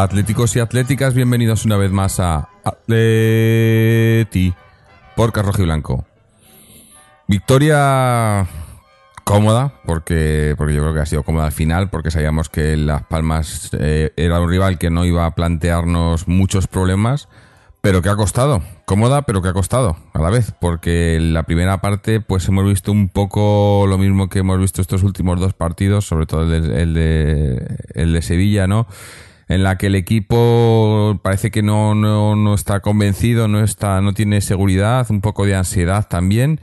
Atléticos y atléticas, bienvenidos una vez más a Atleti por Rojo y Blanco. Victoria cómoda, porque, porque yo creo que ha sido cómoda al final, porque sabíamos que Las Palmas eh, era un rival que no iba a plantearnos muchos problemas, pero que ha costado. Cómoda, pero que ha costado a la vez, porque en la primera parte pues hemos visto un poco lo mismo que hemos visto estos últimos dos partidos, sobre todo el de, el de, el de Sevilla, ¿no? En la que el equipo parece que no, no, no, está convencido, no está, no tiene seguridad, un poco de ansiedad también.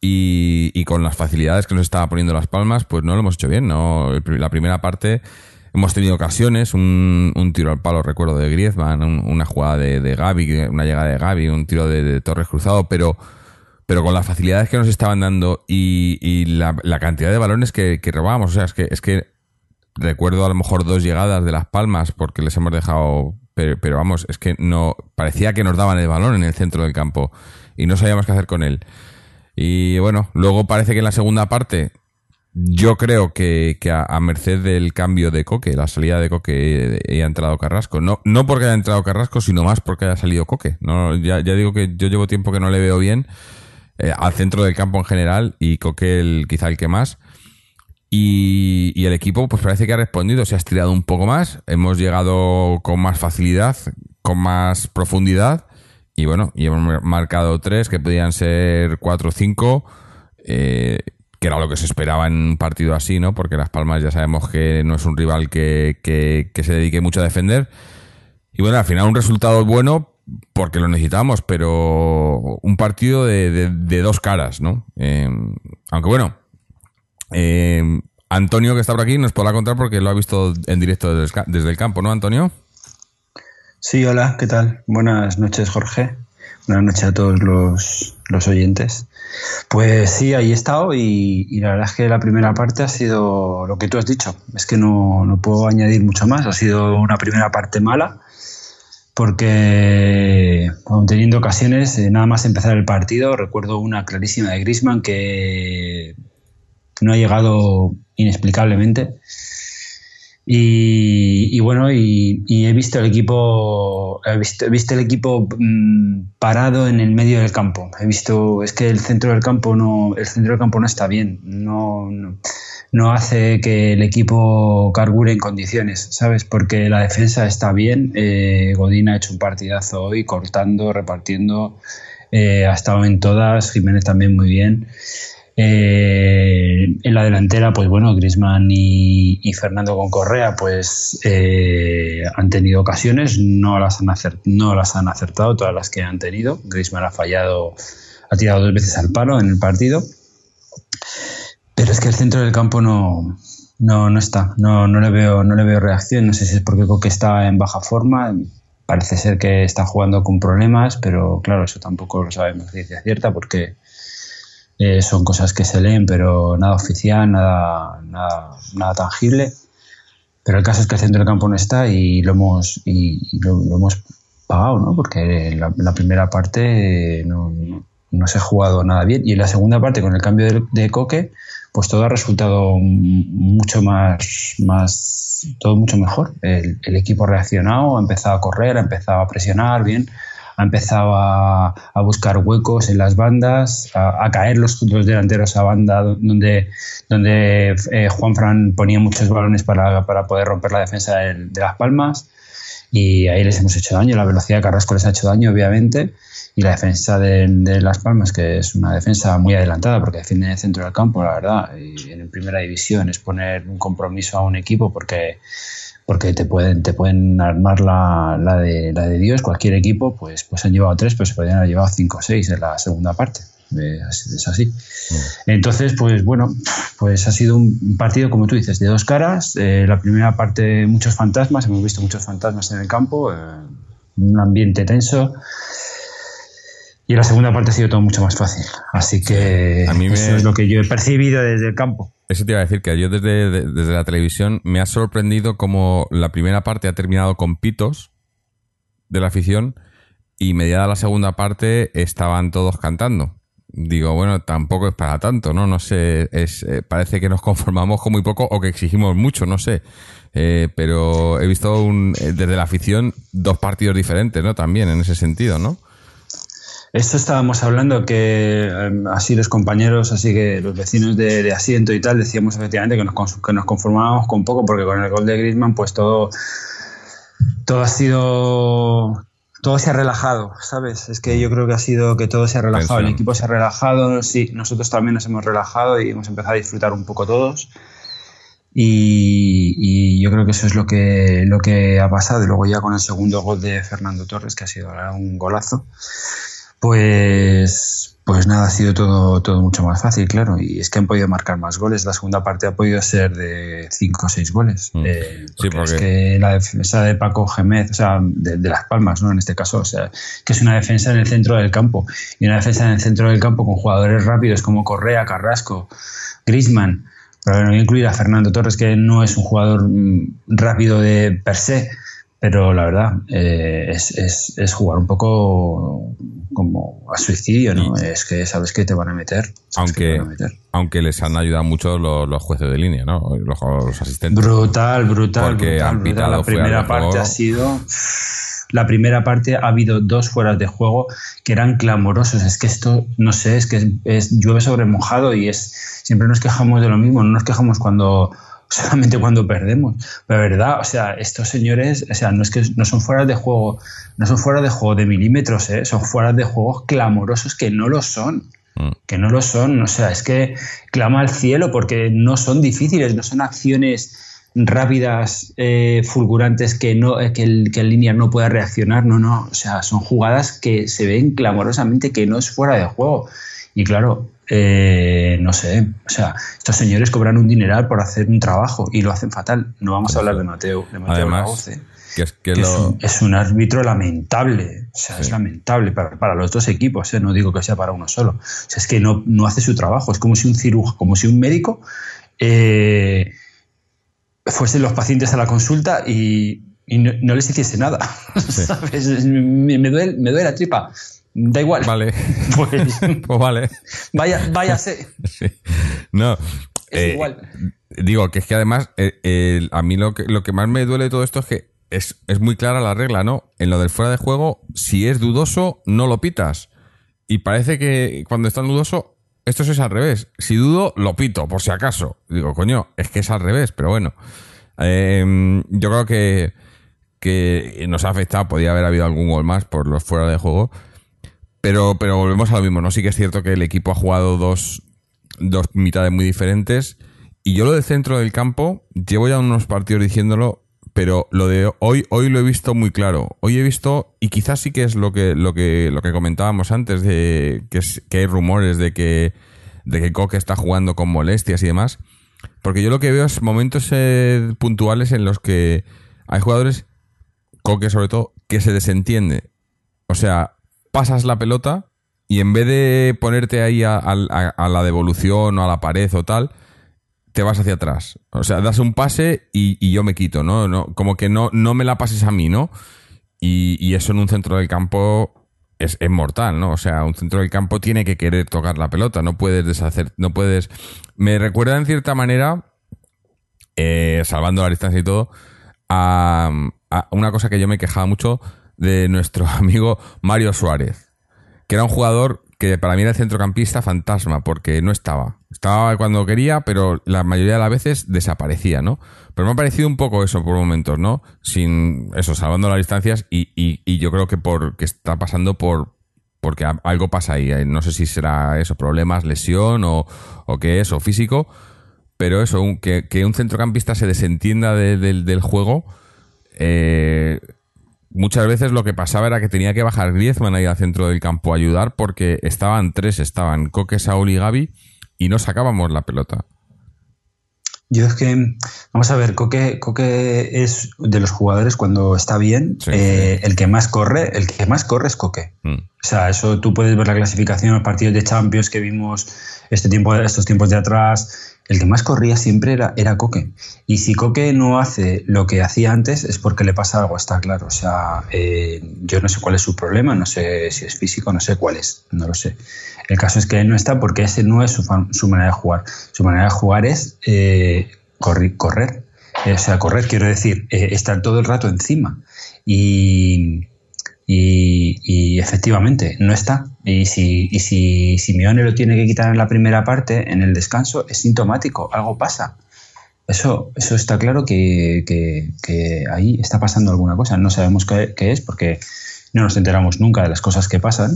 Y, con las facilidades que nos estaba poniendo las palmas, pues no lo hemos hecho bien. ¿no? La primera parte hemos tenido ocasiones, un, tiro al palo, recuerdo, de Griezmann, un, una jugada de, de una llegada de Gaby, un tiro de, de Torres cruzado, pero pero con las facilidades que nos estaban dando y, la, cantidad de balones que, robábamos, o sea, es que recuerdo a lo mejor dos llegadas de las palmas porque les hemos dejado pero, vamos es que no parecía que nos daban el balón en el centro del campo y no sabíamos qué hacer con él. Y bueno luego parece que en la segunda parte yo creo que, que a, merced del cambio de Coque la salida de Coque ha entrado Carrasco. No no porque haya entrado Carrasco sino más porque haya salido Coque. No ya, ya digo que yo llevo tiempo que no le veo bien eh, al centro del campo en general y Coque el, quizá el que más y, el equipo, pues parece que ha respondido, se ha estirado un poco más, hemos llegado con más facilidad, con más profundidad, y bueno, y hemos marcado tres, que podían ser cuatro o cinco, eh, que era lo que se esperaba en un partido así, ¿no? Porque Las Palmas ya sabemos que no es un rival que, que, que se dedique mucho a defender. Y bueno, al final un resultado bueno, porque lo necesitamos, pero un partido de, de, de dos caras, ¿no? Eh, aunque bueno, eh, Antonio, que está por aquí, nos podrá contar porque lo ha visto en directo desde, el campo, ¿no, Antonio? Sí, hola, ¿qué tal? Buenas noches, Jorge. Buenas noches a todos los, los oyentes. Pues sí, ahí he estado y, la verdad es que la primera parte ha sido lo que tú has dicho. Es que no, no puedo añadir mucho más. Ha sido una primera parte mala porque bueno, teniendo ocasiones, nada más empezar el partido, recuerdo una clarísima de Grisman que no ha llegado inexplicablemente. Y, bueno, y, he visto el equipo, he visto, he visto el equipo mmm, parado en el medio del campo. He visto, es que el centro del campo no, el centro del campo no está bien. No, no, no hace que el equipo cargure en condiciones, ¿sabes? Porque la defensa está bien. Eh, Godín ha hecho un partidazo hoy, cortando, repartiendo. Eh, ha estado en todas. Jiménez también muy bien. Eh, en la delantera, pues bueno, Grisman y, Fernando con Correa, pues eh, han tenido ocasiones, no las han, acertado todas las que han tenido. Grisman ha fallado, ha tirado dos veces al palo en el partido. Pero es que el centro del campo no, está, no, le veo, reacción. No sé si es porque está en baja forma. Parece ser que está jugando con problemas, pero claro, eso tampoco lo sabemos ciencia cierta porque eh, son cosas que se leen, pero nada oficial, nada, nada, tangible. Pero el caso es que el centro del campo no está y lo hemos, y, lo, hemos pagado, ¿no? Porque la, la primera parte no, no, se ha jugado nada bien. Y en la segunda parte, con el cambio de, de Coque, pues todo ha resultado mucho más, más todo mucho mejor. El, el, equipo ha reaccionado, ha empezado a correr, ha empezado a presionar bien ha empezado a, buscar huecos en las bandas, a, caer los otros delanteros a banda donde, donde eh, Juan Fran ponía muchos balones para, para poder romper la defensa de, Las Palmas. Y ahí les hemos hecho daño. La velocidad de Carrasco les ha hecho daño, obviamente, y la defensa de, de Las Palmas, que es una defensa muy adelantada porque defiende en el centro del campo, la verdad, y en primera división es poner un compromiso a un equipo porque porque te pueden, te pueden armar la, la, de, la de Dios, cualquier equipo, pues, pues han llevado tres, pero se podrían haber llevado cinco o seis en la segunda parte. eh, es así. Entonces, pues bueno, pues ha sido un partido, como tú dices, de dos caras. Eh, la primera parte, muchos fantasmas, hemos visto muchos fantasmas en el campo, un ambiente tenso. Y la segunda parte ha sido todo mucho más fácil. Así que A mí me- eso es lo que yo he percibido desde el campo. Eso te iba a decir que yo desde, de- desde la televisión me ha sorprendido como la primera parte ha terminado con pitos de la afición y mediada la segunda parte estaban todos cantando. Digo, bueno, tampoco es para tanto, ¿no? No sé, es, eh, parece que nos conformamos con muy poco o que exigimos mucho, no sé. Eh, pero he visto un, eh, desde la afición dos partidos diferentes, ¿no? También en ese sentido, ¿no? Esto estábamos hablando que em, así los compañeros, así que los vecinos de, de asiento y tal, decíamos efectivamente que nos, que nos conformábamos con poco porque con el gol de Griezmann pues todo, todo ha sido... Todo se ha relajado, ¿sabes? Es que yo creo que ha sido que todo se ha relajado. El equipo se ha relajado, sí, nosotros también nos hemos relajado y hemos empezado a disfrutar un poco todos. Y, y yo creo que eso es lo que, lo que ha pasado. Y luego ya con el segundo gol de Fernando Torres, que ha sido ahora un golazo, pues, pues nada, ha sido todo, todo mucho más fácil, claro. Y es que han podido marcar más goles. La segunda parte ha podido ser de 5 o 6 goles. Mm. Eh, Sí, porque es porque- que la defensa de Paco Gémez, o sea, de, de Las Palmas, ¿no? En este caso, o sea, que es una defensa en el centro del campo. Y una defensa en el centro del campo con jugadores rápidos como Correa, Carrasco, Grisman. Pero no voy a incluir a Fernando Torres, que no es un jugador mm, rápido de per se, pero la verdad eh, es, es- es jugar un poco como a suicidio, ¿no? Es que sabes que te van a meter. Aunque, van a meter. aunque les han ayudado mucho los, los jueces de línea, ¿no? Los, los asistentes. Brutal, brutal. Porque brutal, han brutal. pitado La fuera primera parte juego. ha sido. La primera parte ha habido dos fueras de juego que eran clamorosos. Es que esto, no sé, es que es, es- llueve sobre mojado y es. Siempre nos quejamos de lo mismo, no nos quejamos cuando solamente cuando perdemos. Pero verdad, o sea, estos señores, o sea, no es que no son fueras de juego, no son fuera de juego de milímetros, ¿eh? son fueras de juego clamorosos que no lo son Mm. que no lo son. O sea, es que clama al cielo porque no son difíciles, no son acciones rápidas, eh, fulgurantes que no eh, que, el, que el línea no pueda reaccionar. No, no. O sea, son jugadas que se ven clamorosamente que no es fuera de juego. Y claro, eh, no sé. O sea, estos señores cobran un dineral por hacer un trabajo y lo hacen fatal. No vamos a hablar de Mateo, de Mateo Además, que es que que es, lo, un, es un árbitro lamentable. O sea, Sí. es lamentable para, para los dos equipos. ¿eh? No digo que sea para uno solo. O sea, es que no, no hace su trabajo. Es como si un cirujano, como si un médico eh, fuesen los pacientes a la consulta y, y no, no les hiciese nada. ¿Sabes? Es- Me, me duele, me duele la tripa. Da igual. Vale, Pues pues vale. vaya, váyase. Sí. No. Es eh, igual. Digo que es que además, eh, a mí lo que, lo que más me duele de todo esto es que es, es muy clara la regla, ¿no? En lo del fuera de juego, si es dudoso, no lo pitas. Y parece que cuando es tan dudoso, esto es al revés. Si dudo, lo pito, por si acaso. Digo, coño, es que es al revés, pero bueno. Eh, yo creo que, que nos ha afectado, podía haber habido algún gol más por los fuera de juego. Pero, pero volvemos a lo mismo, ¿no? Sí que es cierto que el equipo ha jugado dos, dos mitades muy diferentes. Y yo lo del centro del campo, llevo ya unos partidos diciéndolo, pero lo de hoy, hoy lo he visto muy claro. Hoy he visto, y quizás sí que es lo que, lo que, lo que comentábamos antes, de que, es- que hay rumores de que, de que Coque está jugando con molestias y demás. Porque yo lo que veo es momentos eh, puntuales en los que hay jugadores, Coque sobre todo, que se desentiende. O sea, pasas la pelota y en vez de ponerte ahí a, a- la devolución o a la pared o tal, te vas hacia atrás. O sea, das un pase y, yo me quito, ¿no? no como que no, no me la pases a mí, ¿no? Y, eso en un centro del campo es, mortal, ¿no? O sea, un centro del campo tiene que querer tocar la pelota, no puedes deshacer, no puedes... Me recuerda en cierta manera, eh, salvando la distancia y todo, a una cosa que yo me quejaba mucho de nuestro amigo Mario Suárez, que era un jugador que para mí era el centrocampista fantasma, porque no estaba. Estaba cuando quería, pero la mayoría de las veces desaparecía, ¿no? Pero me ha parecido un poco eso por momentos, ¿no? Sin eso, salvando las distancias, y, y, y yo creo que por que está pasando por porque algo pasa ahí. No sé si será eso, problemas, lesión o, o qué es, o físico. Pero eso, que, que un centrocampista se desentienda de- del- del juego, eh, muchas veces lo que pasaba era que tenía que bajar Griezmann ahí al centro del campo a ayudar porque estaban tres, estaban Coque, Saúl y Gaby y no sacábamos la pelota. Yo es que, vamos a ver, Coque, Coque es de los jugadores cuando está bien, Sí, eh, el que más corre, el que más corre es Coque. Mm. O sea, eso tú puedes ver la clasificación los partidos de Champions que vimos este tiempo, estos tiempos de atrás. El que más corría siempre era, Coque. Y si Coque no hace lo que hacía antes es porque le pasa algo, está claro. O sea, eh, yo no sé cuál es su problema, no sé si es físico, no sé cuál es, no lo sé. El caso es que no está porque ese no es su, su manera de jugar. Su manera de jugar es eh, corri- correr. Eh, o sea, correr, quiero decir, eh, estar todo el rato encima. Y, y, y efectivamente, no está. Y si, y si Simeone lo tiene que quitar en la primera parte, en el descanso, es sintomático, algo pasa. Eso, eso está claro que, que- ahí está pasando alguna cosa. No sabemos qué, qué es porque no nos enteramos nunca de las cosas que pasan.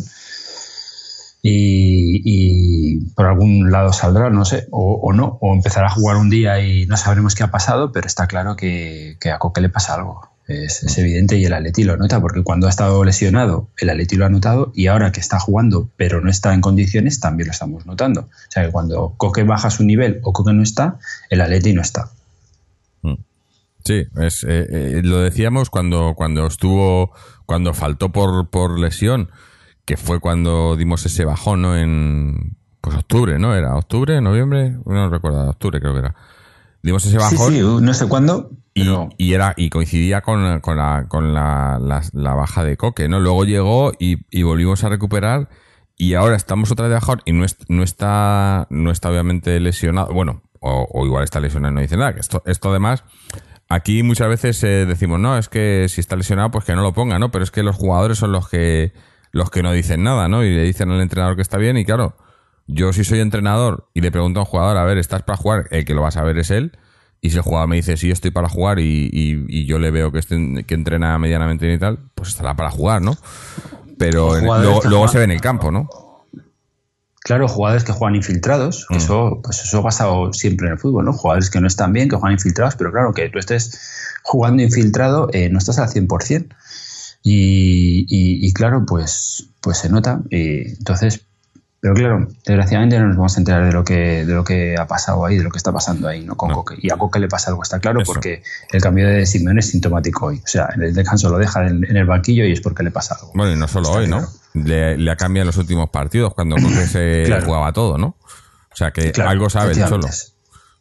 Y, y por algún lado saldrá, no sé, o, o no, o empezará a jugar un día y no sabremos qué ha pasado, pero está claro que, que a Coque le pasa algo. Es, evidente y el Atleti lo nota porque cuando ha estado lesionado, el Atleti lo ha notado y ahora que está jugando pero no está en condiciones, también lo estamos notando. O sea que cuando Coque baja su nivel o Coque no está, el Atleti no está. Sí, es, eh, eh, lo decíamos cuando, cuando estuvo, cuando faltó por, por lesión, que fue cuando dimos ese bajón, ¿no? En, pues octubre, ¿no? ¿Era octubre, noviembre? No recuerdo, octubre creo que era. Dimos ese Sí, bajón sí, no sé cuándo, y, pero y era, y coincidía con, con, la, con la, la, la baja de Coque, ¿no? Luego llegó y, y volvimos a recuperar y ahora estamos otra vez de bajón y no, es- no está, no está obviamente lesionado, bueno, o, o igual está lesionado y no dice nada, que esto, esto además, aquí muchas veces eh, decimos, no, es que si está lesionado, pues que no lo ponga, ¿no? Pero es que los jugadores son los que, los que no dicen nada, ¿no? Y le dicen al entrenador que está bien y claro, yo si soy entrenador y le pregunto a un jugador, a ver, ¿estás para jugar? El que lo va a saber es él. Y si el jugador me dice, sí, estoy para jugar y, y- y yo le veo que, este- que entrena medianamente bien y tal, pues estará para jugar, ¿no? Pero en- luego, luego se ve en el campo, ¿no? Claro, jugadores que juegan infiltrados, que Mm. eso, pues eso ha pasado siempre en el fútbol, ¿no? Jugadores que no están bien, que juegan infiltrados, pero claro, que tú estés jugando infiltrado, eh, no estás al 100%. Y, y, y claro, pues, pues se nota. Y entonces, pero claro, desgraciadamente no nos vamos a enterar de lo que, de lo que ha pasado ahí, de lo que está pasando ahí, ¿no? Con No. Coque. Y a Coque le pasa algo, está claro, Eso. porque el cambio de Simeone es sintomático hoy. O sea, en el descanso lo deja en, en el banquillo y es porque le pasa algo. Bueno, y no solo Está hoy, ¿no? Le, le ha cambiado en los últimos partidos cuando Coque se Claro. jugaba todo, ¿no? O sea que Claro, algo sabe el Cholo.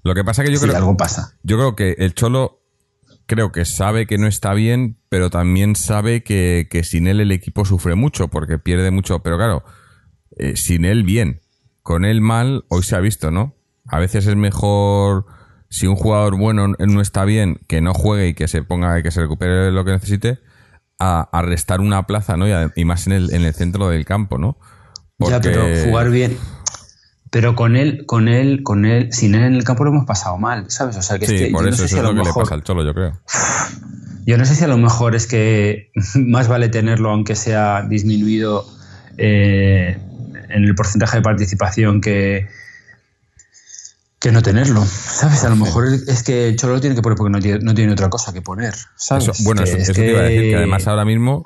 Lo que pasa que yo Sí, creo, algo pasa. yo creo que el Cholo creo que sabe que no está bien, pero también sabe que, que sin él el equipo sufre mucho porque pierde mucho. Pero claro, eh, sin él bien, con él mal, hoy se ha visto, ¿no? A veces es mejor si un jugador bueno no está bien, que no juegue y que se ponga y que se recupere lo que necesite, a, a restar una plaza, ¿no? Y, a- y más en el, en el centro del campo, ¿no? Ya, pero jugar bien. Pero con él, con él, con él, sin él en el campo lo hemos pasado mal, ¿sabes? O sea, que Sí, es que por yo eso, no sé eso si es lo lo que le pasa al Cholo, yo creo. yo no sé si a lo mejor es que más vale tenerlo aunque sea disminuido eh, en el porcentaje de participación que que no tenerlo, ¿sabes? A lo mejor es que el Cholo lo tiene que poner porque no tiene, no tiene otra cosa que poner, ¿sabes? Eso- bueno, Que eso, es eso te iba a decir, que que- además ahora mismo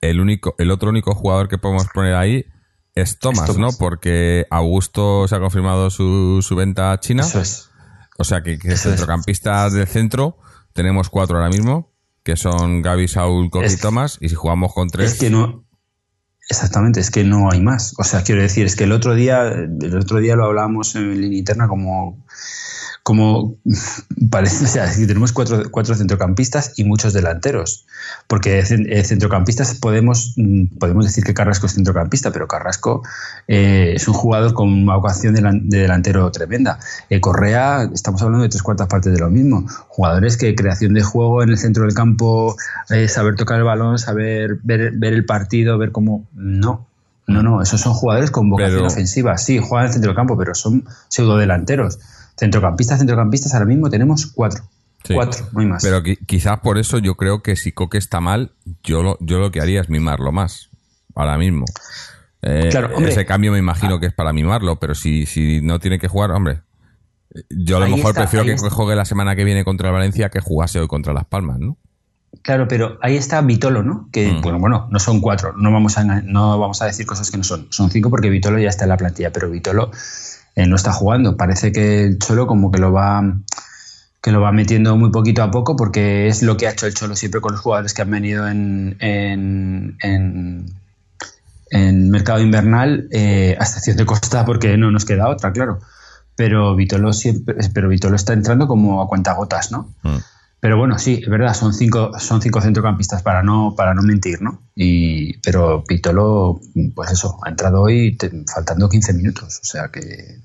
el único, el otro único jugador que podemos poner ahí es Thomas, Thomas. ¿no? Porque Augusto se ha confirmado su, su venta a China. Eso es. O sea que, que centrocampistas del centro tenemos cuatro ahora mismo, que son Gaby, Saúl, Coque Es y que- Thomas. Y si jugamos con tres, Es que no. Exactamente, es que no hay más. O sea, quiero decir, es que el otro día, el otro día lo hablábamos en línea interna como, como parece, o sea, tenemos cuatro, cuatro centrocampistas y muchos delanteros. Porque eh, centrocampistas podemos, mm, podemos decir que Carrasco es centrocampista, pero Carrasco eh, es un jugador con una vocación de, delan- de delantero tremenda. Eh, Correa, estamos hablando de tres cuartas partes de lo mismo. Jugadores que creación de juego en el centro del campo, eh, saber tocar el balón, saber ver, ver el partido, ver cómo. No. No, no, esos son jugadores con vocación Pero- ofensiva. Sí, juegan en el centro del campo, pero son pseudodelanteros. Centrocampistas, centrocampistas, ahora mismo tenemos cuatro. Sí. Cuatro, no hay más. pero qui- quizás por eso yo creo que si Coque está mal, yo lo, yo lo que haría es mimarlo más. Ahora mismo. Eh, Claro, hombre. ese cambio me imagino que es para mimarlo, pero si, si no tiene que jugar, hombre. Yo a lo mejor está, prefiero que está. juegue la semana que viene contra el Valencia que jugase hoy contra Las Palmas, ¿no? claro, pero ahí está Vitolo, ¿no? Que, Mm. bueno, bueno, no son cuatro, no vamos, a, no vamos a decir cosas que no son. Son cinco porque Vitolo ya está en la plantilla, pero Vitolo no está jugando. Parece que el Cholo como que lo va que lo va metiendo muy poquito a poco porque es lo que ha hecho el Cholo siempre con los jugadores que han venido en, en, en, en mercado invernal, eh, a excepción de Costa, porque no nos queda otra, claro. Pero Vitolo siempre, pero Vitolo está entrando como a cuentagotas, ¿no? Mm. Pero bueno, sí, es verdad, son cinco, son cinco centrocampistas para no, para no mentir, ¿no? Y, pero Vitolo, pues eso, ha entrado hoy te- faltando 15 minutos. O sea que,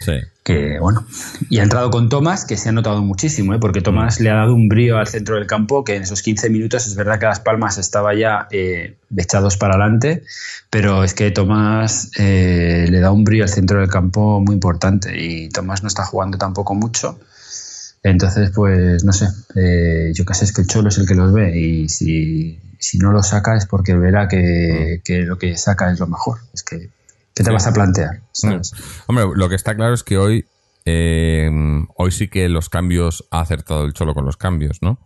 Sí. que bueno. Y ha entrado con Tomás, que se ha notado muchísimo, ¿eh? porque Tomás le ha dado un brío al centro del campo, que en esos 15 minutos es verdad que Las Palmas estaba ya eh, echados para adelante, pero es que Tomás eh, le da un brío al centro del campo muy importante y Tomás no está jugando tampoco mucho. Entonces, pues no sé, eh, yo sé, es que el Cholo es el que los ve y si, si no lo saca es porque verá que, que lo que saca es lo mejor. Es que, ¿qué te Sí. vas a plantear? ¿sabes? Hombre, lo que está claro es que hoy, eh, hoy sí que los cambios ha acertado el Cholo con los cambios, ¿no?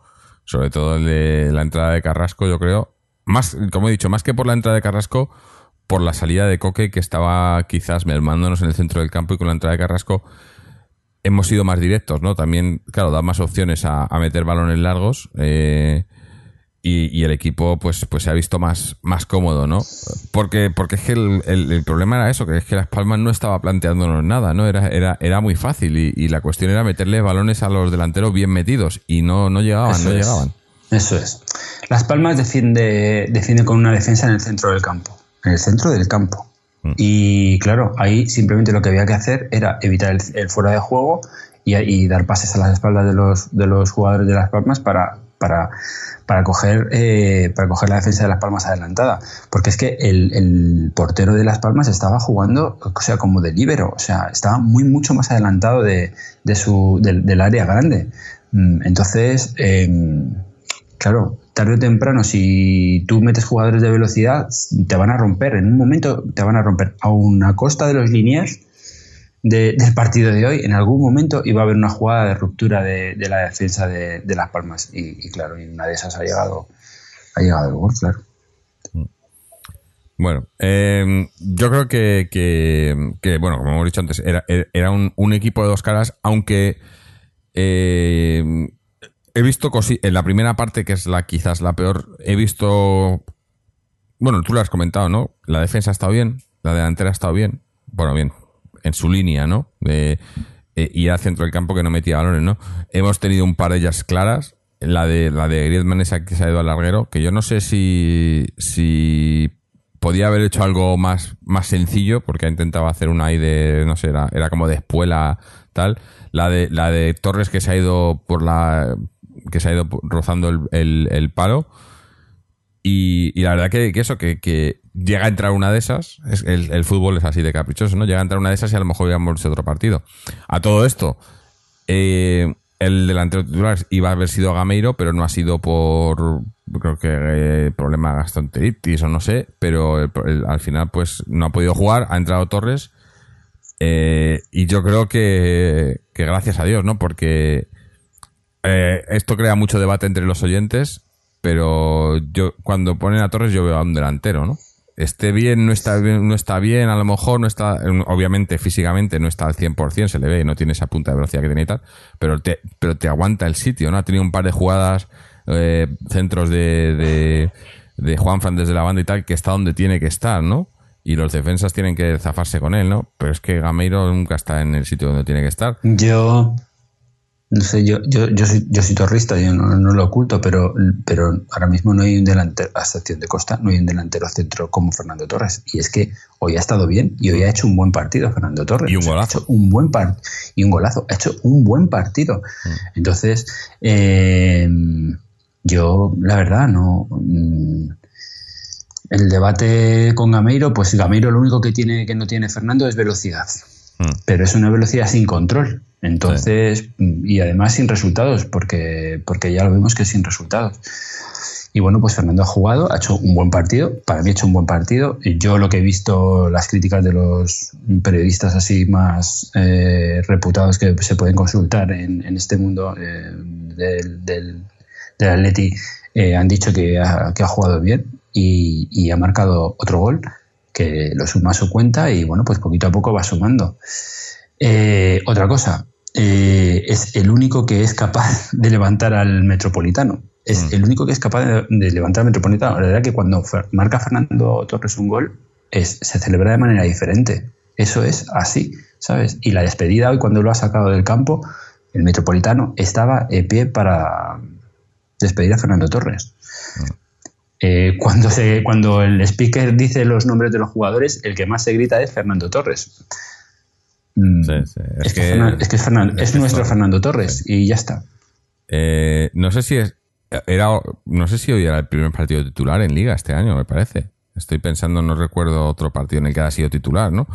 Sobre todo el de la entrada de Carrasco, yo creo. Más, como he dicho, más que por la entrada de Carrasco, por la salida de Coque, que estaba quizás mermándonos en el centro del campo y con la entrada de Carrasco hemos sido más directos, ¿no? También, claro, da más opciones a, a meter balones largos. eh, y, y el equipo pues pues se ha visto más más cómodo no porque porque es que el, el- el problema era eso que es que las Palmas no estaba planteándonos nada no era era era muy fácil y, y la cuestión era meterle balones a los delanteros bien metidos y no no llegaban Eso no es. llegaban Eso es. Las Palmas defiende, defiende con una defensa en el centro del campo. En el centro del campo. Mm. Y claro, ahí simplemente lo que había que hacer era evitar el, fuera de juego y, dar pases a las espaldas de los, de los jugadores de Las Palmas para, para, para, coger, eh, para coger la defensa de Las Palmas adelantada. Porque es que el, portero de Las Palmas estaba jugando, o sea, como de líbero. O sea, estaba muy, mucho más adelantado de, de su, del, área grande. Mm, Entonces, em, Claro, tarde o temprano, si tú metes jugadores de velocidad, te van a romper. En un momento te van a romper. A una costa de los líneas de- del partido de hoy, en algún momento iba a haber una jugada de ruptura de, la defensa de, Las Palmas. Y, claro, y una de esas ha llegado, ha llegado el gol, claro. Bueno, eh, yo creo que, bueno, como hemos dicho antes, era, era un, un equipo de dos caras, aunque eh, he visto cosi en la primera parte, que es la quizás la peor, he visto, bueno, tú lo has comentado, ¿no? La defensa ha estado bien, la delantera ha estado bien, bueno, bien, en su línea, ¿no? De, eh, y al centro del campo que no metía balones, ¿no? Hemos tenido un par de ellas claras, la de la de Griezmann esa que se ha ido al larguero, que yo no sé si, si podía haber hecho algo más, más sencillo, porque ha intentado hacer una ahí de, no sé, era, era como de espuela, tal. La de, la de Torres que se ha ido por la, que se ha ido rozando el, el, palo. Y, la verdad que, eso, que, llega a entrar una de esas, es, el, fútbol es así de caprichoso, ¿no? Llega a entrar una de esas y a lo mejor hubiéramos visto otro partido. A todo esto, eh, el delantero titular iba a haber sido Gameiro, pero no ha sido por, creo que eh, problema gastroenteritis o no sé, pero al final pues no ha podido jugar, ha entrado Torres eh, y yo creo que, que gracias a Dios, ¿no? Porque eh, esto crea mucho debate entre los oyentes, pero yo cuando ponen a Torres yo veo a un delantero, ¿no? Esté bien, no está bien, no está bien, a lo mejor no está, obviamente físicamente no está al 100%, se le ve, no tiene esa punta de velocidad que tiene y tal, pero te, pero te aguanta el sitio, ¿no? Ha tenido un par de jugadas, eh, centros de, de, de Juanfran desde la banda y tal, que está donde tiene que estar, ¿no? Y los defensas tienen que zafarse con él, ¿no? Pero es que Gameiro nunca está en el sitio donde tiene que estar. Yo, no sé, yo, yo, yo, soy, yo soy torrista, yo no, no lo oculto, pero, pero ahora mismo no hay un delantero, a excepción de Costa, no hay un delantero centro como Fernando Torres. Y es que hoy ha estado bien y hoy ha hecho un buen partido Fernando Torres. Y un O sea, golazo. Ha hecho un buen par- y un golazo. Ha hecho un buen partido. Mm. Entonces, eh, yo, la verdad, no. mm, El debate con Gameiro, pues Gameiro lo único que tiene que no tiene Fernando es velocidad Mm. pero es una velocidad sin control. Entonces, y además sin resultados, porque, porque ya lo vemos que sin resultados. Y bueno, pues Fernando ha jugado, ha hecho un buen partido, para mí ha hecho un buen partido. Yo lo que he visto, las críticas de los periodistas así más eh, reputados que se pueden consultar en, en este mundo eh, del, del- del Atleti eh, han dicho que ha, que ha jugado bien y ha marcado otro gol que lo suma a su cuenta y bueno, pues poquito a poco va sumando. Eh, otra cosa, eh, es el único que es capaz de levantar al Metropolitano. Es Mm. el único que es capaz de, de levantar al Metropolitano. La verdad que cuando marca Fernando Torres un gol, es, se celebra de manera diferente. Eso es así, ¿sabes? Y la despedida hoy, cuando lo ha sacado del campo, el Metropolitano estaba de pie para despedir a Fernando Torres. Eh, cuando, se, cuando el speaker dice los nombres de los jugadores, el que más se grita es Fernando Torres. Mm, Sí, sí. Es, que, Fernan- es que es Fernan- es es que nuestro Fernando Torres y ya está. Eh, no sé si es. Era, no sé si hoy era el primer partido titular en Liga este año, me parece. Estoy pensando, no recuerdo otro partido en el que haya sido titular, ¿no?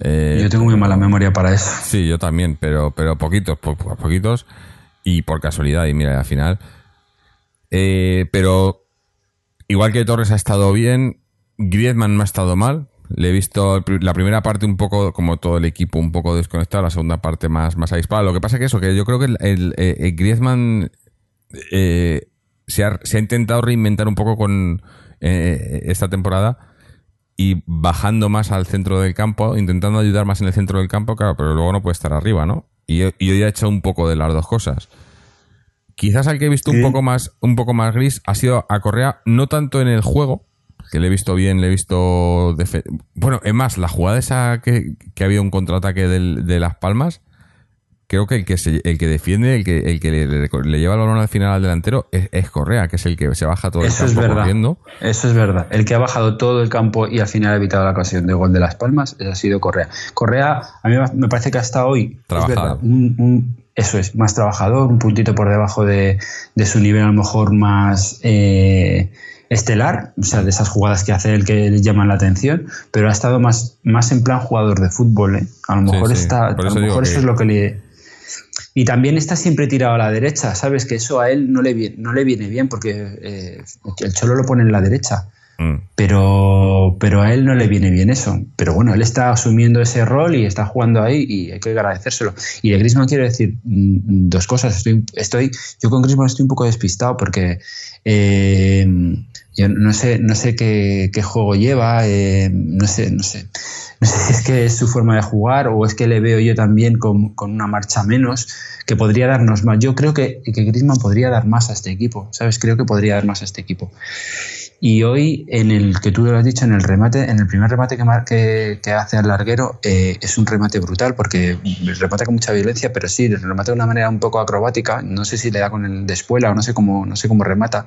Eh, Yo tengo muy mala memoria para eso. Sí, yo también, pero, pero poquitos, po- po- poquitos y por casualidad. Y mira, al final. Eh, pero igual que Torres ha estado bien, Griezmann no ha estado mal. Le he visto el la primera parte un poco, como todo el equipo, un poco desconectado, la segunda parte más, más avispada. Lo que pasa que eso, que yo creo que el, el- eh, el Griezmann eh, se, ha, intentado reinventar un poco con eh, esta temporada y bajando más al centro del campo, intentando ayudar más en el centro del campo, claro, pero luego no puede estar arriba, ¿no? Y, y hoy ha hecho un poco de las dos cosas. Quizás al que he visto un poco más, un poco más gris ha sido a Correa, no tanto en el juego, que le he visto bien, le he visto bueno, es más, la jugada esa que, que había un contraataque del- de Las Palmas, creo que el que se- el que defiende, el que, el que le, le- le lleva el balón al final al delantero es, es Correa, que es el que se baja todo Eso el es campo verdad. corriendo. Eso es verdad. El que ha bajado todo el campo y al final ha evitado la ocasión de gol de Las Palmas ha sido Correa. Correa, a mí me parece que hasta hoy es Trabajado. verdad, un- un- eso es, más trabajador, un puntito por debajo de, de su nivel, a lo mejor más eh, estelar, o sea, de esas jugadas que hace él que le llaman la atención, pero ha estado más, más en plan jugador de fútbol. ¿eh? A lo mejor, sí. está, a lo mejor eso que- es lo que le, y también está siempre tirado a la derecha, ¿sabes? Que eso a él no le, no le viene bien porque eh, el Cholo lo pone en la derecha. Mm. Pero, pero a él no le viene bien eso. Pero bueno, él está asumiendo ese rol y está jugando ahí y hay que agradecérselo. Y de Griezmann quiero decir mm, dos cosas. Estoy, estoy, yo con Griezmann estoy un poco despistado porque eh, yo no sé, no sé qué, qué juego lleva, eh, no sé, no sé. No sé si es que es su forma de jugar o es que le veo yo también con, una marcha menos que podría darnos más. Yo creo que, que podría dar más a este equipo, ¿sabes? Creo que podría dar más a este equipo. Y hoy, en el que tú lo has dicho, en el remate, en el primer remate que, que hace al larguero, eh, es un remate brutal porque remata con mucha violencia, pero sí, remata de una manera un poco acrobática. No sé si le da con el de espuela o no sé cómo, no sé cómo remata.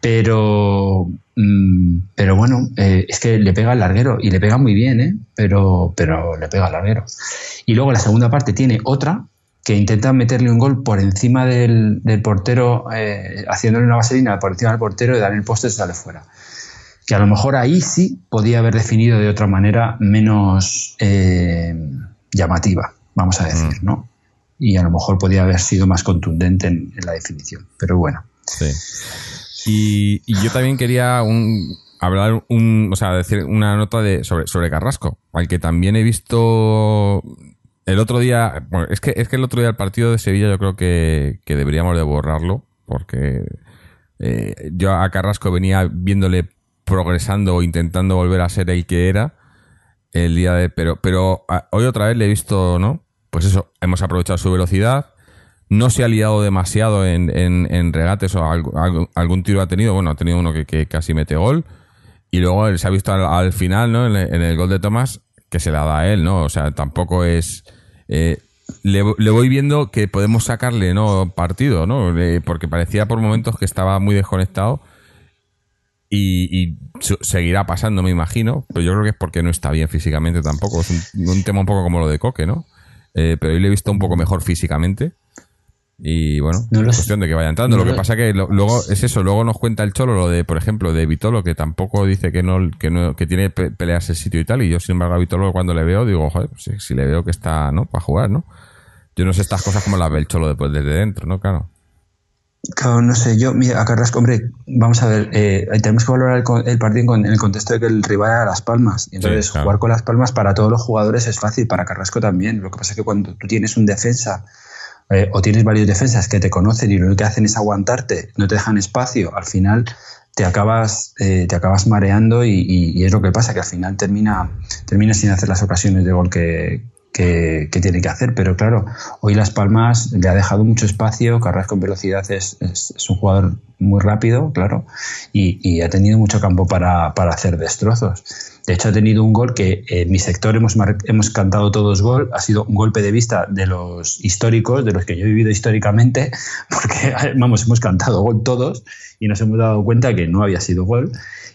Pero, mm, pero bueno, eh, es que le pega al larguero y le pega muy bien, ¿eh? Pero, pero le pega al larguero. Y luego la segunda parte tiene otra que intenta meterle un gol por encima del, del portero, eh, haciéndole una vaselina por encima del portero y dar el poste y sale fuera. Que a lo mejor ahí sí podía haber definido de otra manera menos eh, llamativa, vamos a decir, ¿no? Y a lo mejor podía haber sido más contundente en, en la definición. Pero bueno. Sí. Y, y yo también quería un, hablar un, o sea, decir una nota de sobre, sobre Carrasco, al que también he visto el otro día, bueno, es que es que el otro día el partido de Sevilla yo creo que, que deberíamos de borrarlo, porque eh, yo a Carrasco venía viéndole progresando o intentando volver a ser el que era el día de, pero, pero a- hoy otra vez le he visto, ¿no? Pues eso, hemos aprovechado su velocidad, no se ha liado demasiado en, en- en regates o algo- algún tiro ha tenido. Bueno, ha tenido uno que, que casi mete gol. Y luego se ha visto al, al final, ¿no? En el gol de Tomás, que se la da a él, ¿no? O sea, tampoco es. eh, le, voy viendo que podemos sacarle, ¿no? Partido, ¿no? Porque parecía por momentos que estaba muy desconectado. Y, seguirá pasando, me imagino. Pero yo creo que es porque no está bien físicamente tampoco. Es un, un tema un poco como lo de Coque, ¿no? Eh, pero hoy le he visto un poco mejor físicamente. Y bueno, No es sé. cuestión de que vaya entrando. No lo que lo- pasa que lo- luego es eso, luego nos cuenta el Cholo lo de, por ejemplo, de Vitolo, que tampoco dice que no, que no, que tiene pe- peleas el sitio y tal. Y yo, sin embargo, a Vitolo cuando le veo, digo, joder, pues, si, si le veo que está, ¿no? Para jugar, ¿no? Yo no sé estas cosas como las ve el Cholo después desde dentro, ¿no? Claro. Claro, no sé, yo, mira, a Carrasco, hombre, vamos a ver, eh, tenemos que valorar el, el partido con- en el contexto de que el rival era Las Palmas. Y entonces, Sí, claro. jugar con Las Palmas para todos los jugadores es fácil, para Carrasco también. Lo que pasa es que cuando tú tienes un defensa eh, o tienes varios defensas que te conocen y lo que hacen es aguantarte, no te dejan espacio, al final te acabas, eh, te acabas mareando y, es lo que pasa, que al final termina, termina sin hacer las ocasiones de gol que, que, tiene que hacer. Pero claro, hoy Las Palmas le ha dejado mucho espacio, Carrasco en velocidad es, es, un jugador muy rápido, claro, y, y ha tenido mucho campo para, para hacer destrozos. De hecho, ha tenido un gol que en mi sector hemos, hemos cantado todos gol. Ha sido un golpe de vista de los históricos, de los que yo he vivido históricamente, porque, vamos, hemos cantado gol todos y nos hemos dado cuenta que no había sido gol.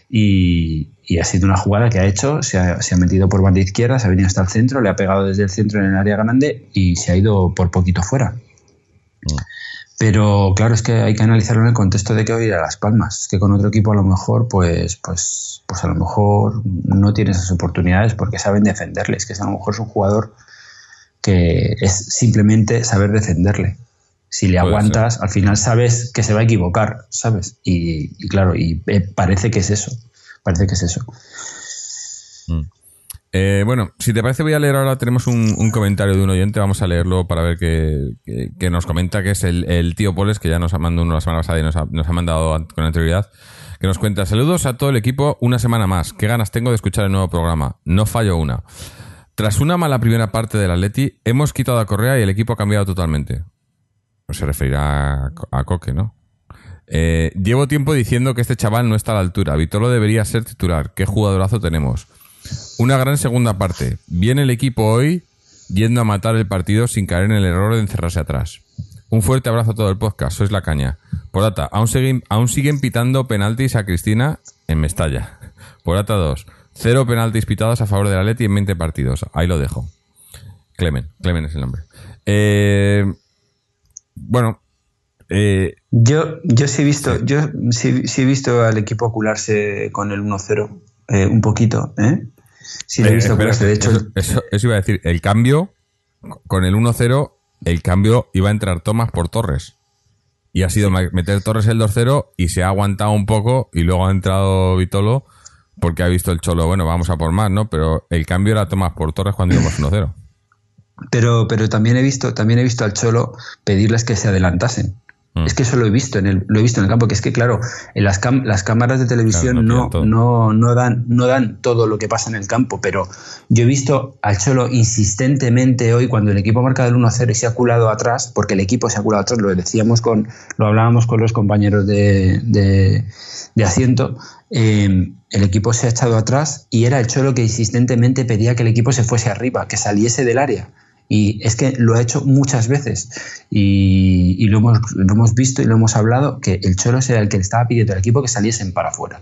Y, ha sido una jugada que ha hecho, se ha, metido por banda izquierda, se ha venido hasta el centro, le ha pegado desde el centro en el área grande y se ha ido por poquito fuera. Mm. Pero claro, es que hay que analizarlo en el contexto de que hoy a Las Palmas. Es que con otro equipo a lo mejor, pues, pues, pues a lo mejor no tiene esas oportunidades porque saben defenderle. Es que a lo mejor es un jugador que es simplemente saber defenderle. Si le aguantas, al final sabes que se va a equivocar, ¿sabes? Y, claro, y eh, parece que es eso. Parece que es eso. Mm. Eh, bueno, si te parece, voy a leer ahora. Tenemos un, comentario de un oyente. Vamos a leerlo para ver qué, nos comenta, que es el, tío Poles, que ya nos ha mandado uno la semana pasada y nos ha, mandado con anterioridad. Que nos cuenta: Saludos a todo el equipo. Una semana más. Qué ganas tengo de escuchar el nuevo programa. No fallo una. Tras una mala primera parte del Atleti, hemos quitado a Correa y el equipo ha cambiado totalmente. No se referirá a, Coque, ¿no? Eh, llevo tiempo diciendo que este chaval no está a la altura. Vitolo debería ser titular. Qué jugadorazo tenemos. Una gran segunda parte. Viene el equipo hoy yendo a matar el partido sin caer en el error de encerrarse atrás. Un fuerte abrazo a todo el podcast, sois la caña. Porata, aún siguen, aún siguen pitando penaltis a Cristina en Mestalla. Porata 2. Cero penaltis pitados a favor de la Leti en 20 partidos. Ahí lo dejo. Clemen, Clemen es el nombre. Eh, bueno, eh, yo, yo sí he visto, yo sí, he visto al equipo ocularse con el 1-0 eh, un poquito, ¿eh? Sí, he visto de hecho. Eso, iba a decir, el cambio, con el 1-0, el cambio iba a entrar Tomás por Torres. Y ha sido meter Torres el 2-0 y se ha aguantado un poco y luego ha entrado Vitolo porque ha visto el Cholo, bueno, vamos a por más, ¿no? Pero el cambio era Tomás por Torres cuando íbamos 1-0. Pero, pero también he visto, también he visto al Cholo pedirles que se adelantasen. Mm. Es que eso lo he visto en el, lo he visto en el campo, que es que claro, en las, las cámaras de televisión no, no, no, dan, no dan todo lo que pasa en el campo, pero yo he visto al Cholo insistentemente hoy cuando el equipo ha marcado el 1-0 y se ha culado atrás, porque el equipo se ha culado atrás, lo decíamos con, lo hablábamos con los compañeros de, de, asiento, eh, el equipo se ha echado atrás y era el Cholo que insistentemente pedía que el equipo se fuese arriba, que saliese del área. Y es que lo ha hecho muchas veces y, lo, hemos, lo, hemos, visto y lo hemos hablado, que el Cholo era el que le estaba pidiendo al equipo que saliesen para afuera.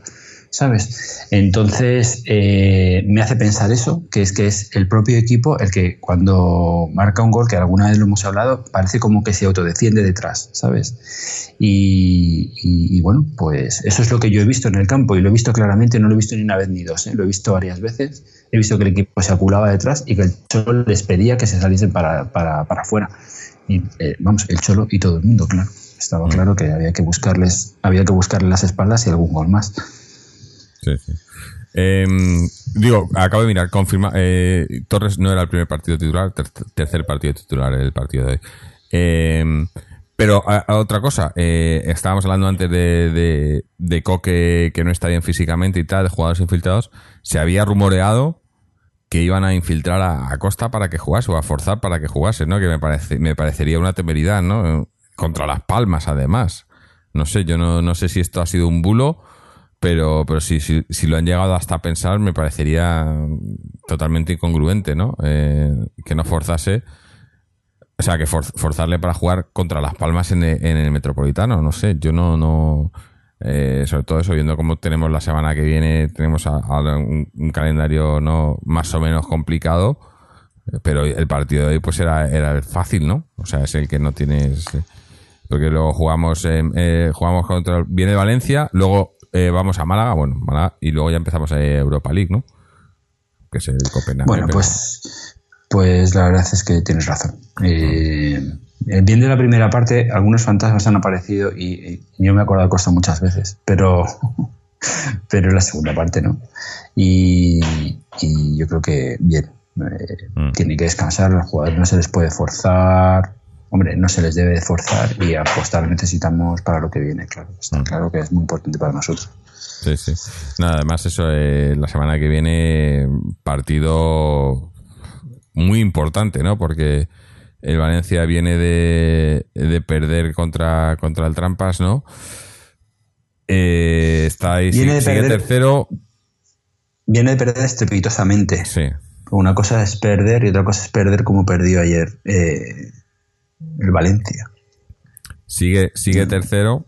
¿Sabes? Entonces eh, me hace pensar eso, que es que es el propio equipo el que cuando marca un gol, que alguna vez lo hemos hablado, parece como que se autodefiende detrás, ¿sabes? Y, bueno, pues eso es lo que yo he visto en el campo y lo he visto claramente, no lo he visto ni una vez ni dos, ¿eh? lo he visto varias veces he visto que el equipo se aculaba detrás y que el Cholo les pedía que se saliesen para, para, para afuera. Y eh, vamos, el Cholo y todo el mundo, claro. Estaba mm. claro que había que buscarles, había que buscarles las espaldas y algún gol más. Sí, sí. Em, digo, acabo de mirar, confirma, eh, Torres no era el primer partido titular, tercer partido titular el partido de hoy. Pero otra cosa, eh, estábamos hablando antes de, de, Coque que no está bien físicamente y tal, de jugadores infiltrados. Se había rumoreado que iban a infiltrar a, Costa para que jugase o a forzar para que jugase, ¿no? Que me, parece, me parecería una temeridad, ¿no? Contra las palmas, además. No sé, yo no, no sé si esto ha sido un bulo, pero, pero si, si, si lo han llegado hasta a pensar, me parecería totalmente incongruente, ¿no? Eh, que no forzase o sea, que forzarle para jugar contra Las Palmas en el, Metropolitano, no sé, yo no, no, eh, sobre todo eso, viendo cómo tenemos la semana que viene, tenemos un, calendario no más o menos complicado, pero el partido de hoy pues era, era fácil, ¿no? O sea, es el que no tienes, porque luego jugamos, eh, jugamos contra, viene Valencia, luego eh, vamos a Málaga, bueno, Málaga, y luego ya empezamos a Europa League, ¿no? Que es el Copenhague. Bueno, pues pues la verdad es que tienes razón. Eh, bien de la primera parte, algunos fantasmas han aparecido y, yo me he acordado de Costa muchas veces, pero, pero la segunda parte no. Y, yo creo que bien, eh, mm. tiene que descansar, los jugadores no se les puede forzar. hombre, no se les debe de forzar y apostar necesitamos para lo que viene, claro. Está Mm. claro que es muy importante para nosotros. Sí, sí. Nada, además eso, eh, la semana que viene partido muy importante, ¿no? Porque el Valencia viene de, de perder contra, contra el Trampas, ¿no? Eh, está ahí, Viene sigue perder- tercero. Viene de perder estrepitosamente. Sí, Una cosa es perder y otra cosa es perder como perdió ayer eh, el Valencia. sigue, sigue tercero,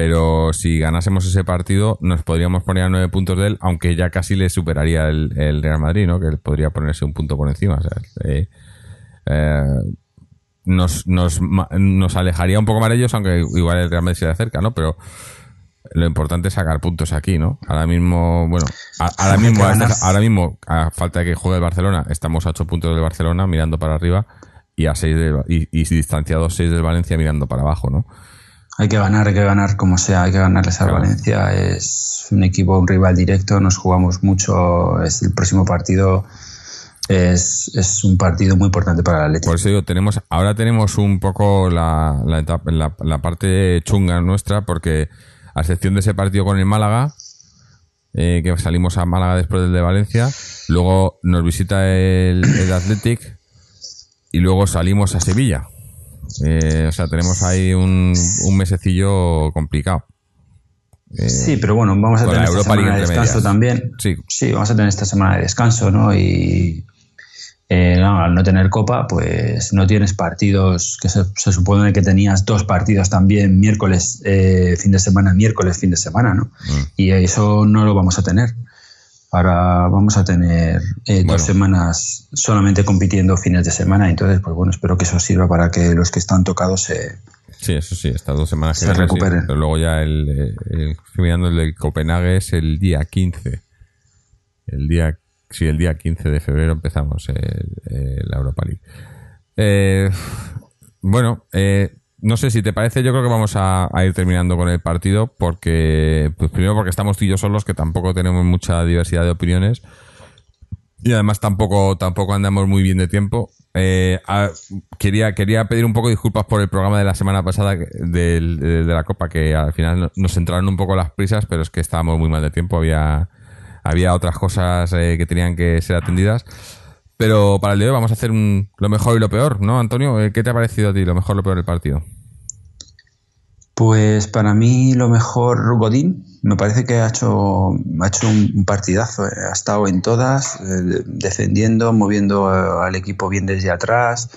pero si ganásemos ese partido nos podríamos poner a nueve puntos de él, aunque ya casi le superaría el, el Real Madrid, ¿no? Que podría ponerse un punto por encima. o sea, eh, eh, nos, nos, nos alejaría un poco más de ellos, aunque igual el Real Madrid se le acerca, ¿no? Pero lo importante es sacar puntos aquí, ¿no? Ahora mismo, bueno, a- ahora mismo, a estas- ahora mismo, a falta de que juegue el Barcelona, estamos a 8 puntos del Barcelona mirando para arriba y a seis del- y, y distanciados 6 del Valencia mirando para abajo, ¿no? Hay que ganar, hay que ganar como sea, hay que ganarles a Claro. Valencia. Es un equipo, un rival directo, nos jugamos mucho. Es el próximo partido. Es, es un partido muy importante para el Atlético. Por eso digo, tenemos, ahora tenemos un poco la, la, etapa- la, la parte chunga nuestra, porque a excepción de ese partido con el Málaga, eh, que salimos a Málaga después del de Valencia, luego nos visita el, el Athletic y luego salimos a Sevilla. Eh, o sea, tenemos ahí un, un mesecillo complicado. Eh, Sí, pero bueno, vamos a tener esta Europa semana de descanso medias. también. Sí. Sí, vamos a tener esta semana de descanso, ¿no? Y eh, no, al no tener copa, pues no tienes partidos, que se, se supone que tenías dos partidos también miércoles, eh, fin de semana, miércoles, fin de semana, ¿no? Mm. Y eso no lo vamos a tener. Ahora vamos a tener eh, Bueno. dos semanas solamente compitiendo fines de semana, entonces, pues bueno, espero que eso sirva para que los que están tocados se, Sí, eso sí, estas dos semanas Se que sí, recuperen. pero luego ya el, el, mirando el de Copenhague es el día 15. El día, sí, el día 15 de febrero empezamos el- la Europa League. Eh, bueno, eh, no sé si te parece, yo creo que vamos a, ir terminando con el partido porque, pues primero porque estamos tú y yo solos, que tampoco tenemos mucha diversidad de opiniones. Y además tampoco, tampoco andamos muy bien de tiempo. Eh, quería, quería pedir un poco disculpas por el programa de la semana pasada de, de la Copa, que al final no- nos entraron un poco las prisas, pero es que estábamos muy mal de tiempo. Había, había otras cosas eh, que tenían que ser atendidas. Pero para el de hoy vamos a hacer un- lo mejor y lo peor, ¿no, Antonio? Eh, ¿Qué te ha parecido a ti lo mejor y lo peor del partido? Pues para mí lo mejor Godín, me parece que ha hecho, ha hecho un partidazo, eh. ha estado en todas, eh, defendiendo, moviendo al equipo bien desde atrás.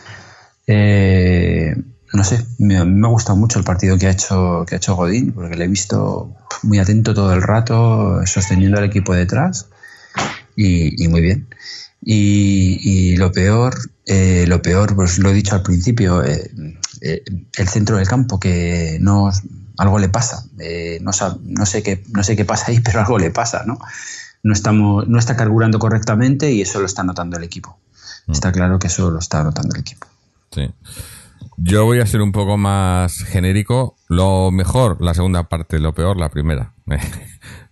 Eh, no sé, me, ha gustado mucho el partido que ha hecho, que ha hecho Godín, porque le he visto muy atento todo el rato, sosteniendo al equipo detrás y muy bien. Y, y lo peor, eh, lo peor, pues lo he dicho al principio, eh, eh, el centro del campo, que no algo le pasa. Eh, no, no, sé qué, no sé qué pasa ahí, pero algo le pasa, ¿no? No, estamos, no está carburando correctamente y eso lo está notando el equipo. Está claro que eso lo está notando el equipo. Sí. Yo voy a ser un poco más genérico. Lo mejor, la segunda parte, lo peor, la primera.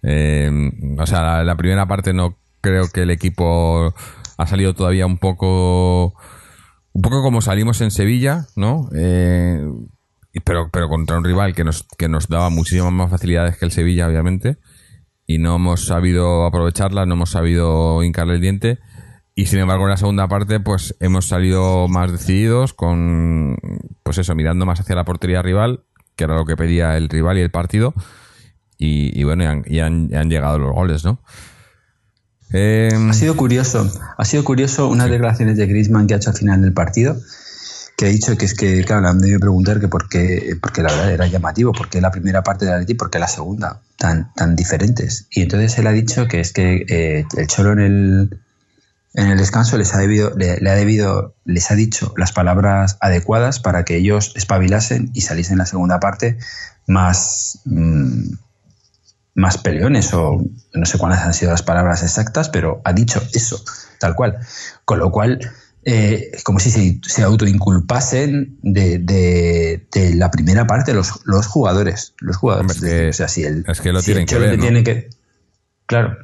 Eh, o sea, la, la primera parte no creo que el equipo ha salido todavía un poco. Un poco como salimos en Sevilla, ¿no? Eh, pero, pero contra un rival que nos, que nos daba muchísimas más facilidades que el Sevilla, obviamente. Y no hemos sabido aprovecharlas, no hemos sabido hincarle el diente. Y sin embargo, en la segunda parte, pues hemos salido más decididos, con, pues eso, mirando más hacia la portería rival, que era lo que pedía el rival y el partido. Y, bueno, han, y han- y han llegado los goles, ¿no? Eh, Ha sido curioso, ha sido curioso unas declaraciones de Griezmann que ha hecho al final del partido, que ha dicho que es que, claro, le han debido preguntar que por qué, porque la verdad era llamativo, porque la primera parte de Atleti, porque la segunda, tan, tan diferentes. Y entonces él ha dicho que es que eh, el Cholo en el, en el descanso les ha debido, le, le ha debido, les ha dicho las palabras adecuadas para que ellos espabilasen y saliesen en la segunda parte más, mm, más peleones o no sé cuáles han sido las palabras exactas, pero ha dicho eso, tal cual. Con lo cual, eh, como si se, se autoinculpasen de, de- de la primera parte los, los jugadores. Los jugadores. Hombre, es que- o sea, si el, es que lo si tienen que ver, tiene que- Claro.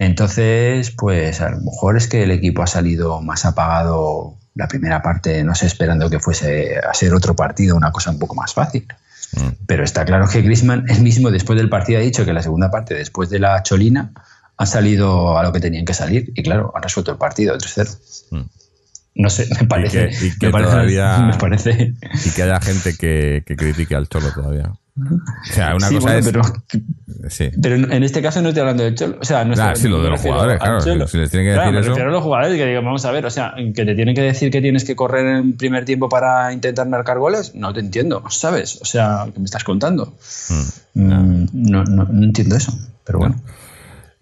Entonces, pues a lo mejor es que el equipo ha salido más apagado la primera parte, no sé, esperando que fuese a ser otro partido, una cosa un poco más fácil. Mm. Pero está claro que Griezmann, él mismo después del partido ha dicho que la segunda parte, después de la cholina, ha salido a lo que tenían que salir y claro, han resuelto el partido 3-0. Mm. No sé, me parece. Y que, me parece, Y que haya gente que, que critique al Cholo todavía. O sea, una cosa es. Pero, pero, en este caso no estoy hablando del Cholo. O sea, no sí, lo de los jugadores, claro. Si les tienen que decir me eso. a los jugadores que digan, vamos a ver, o sea, que te tienen que decir que tienes que correr en primer tiempo para intentar marcar goles, no te entiendo, ¿sabes? O sea, ¿qué me estás contando? Mm, mm, no, no, no, entiendo eso, pero bueno.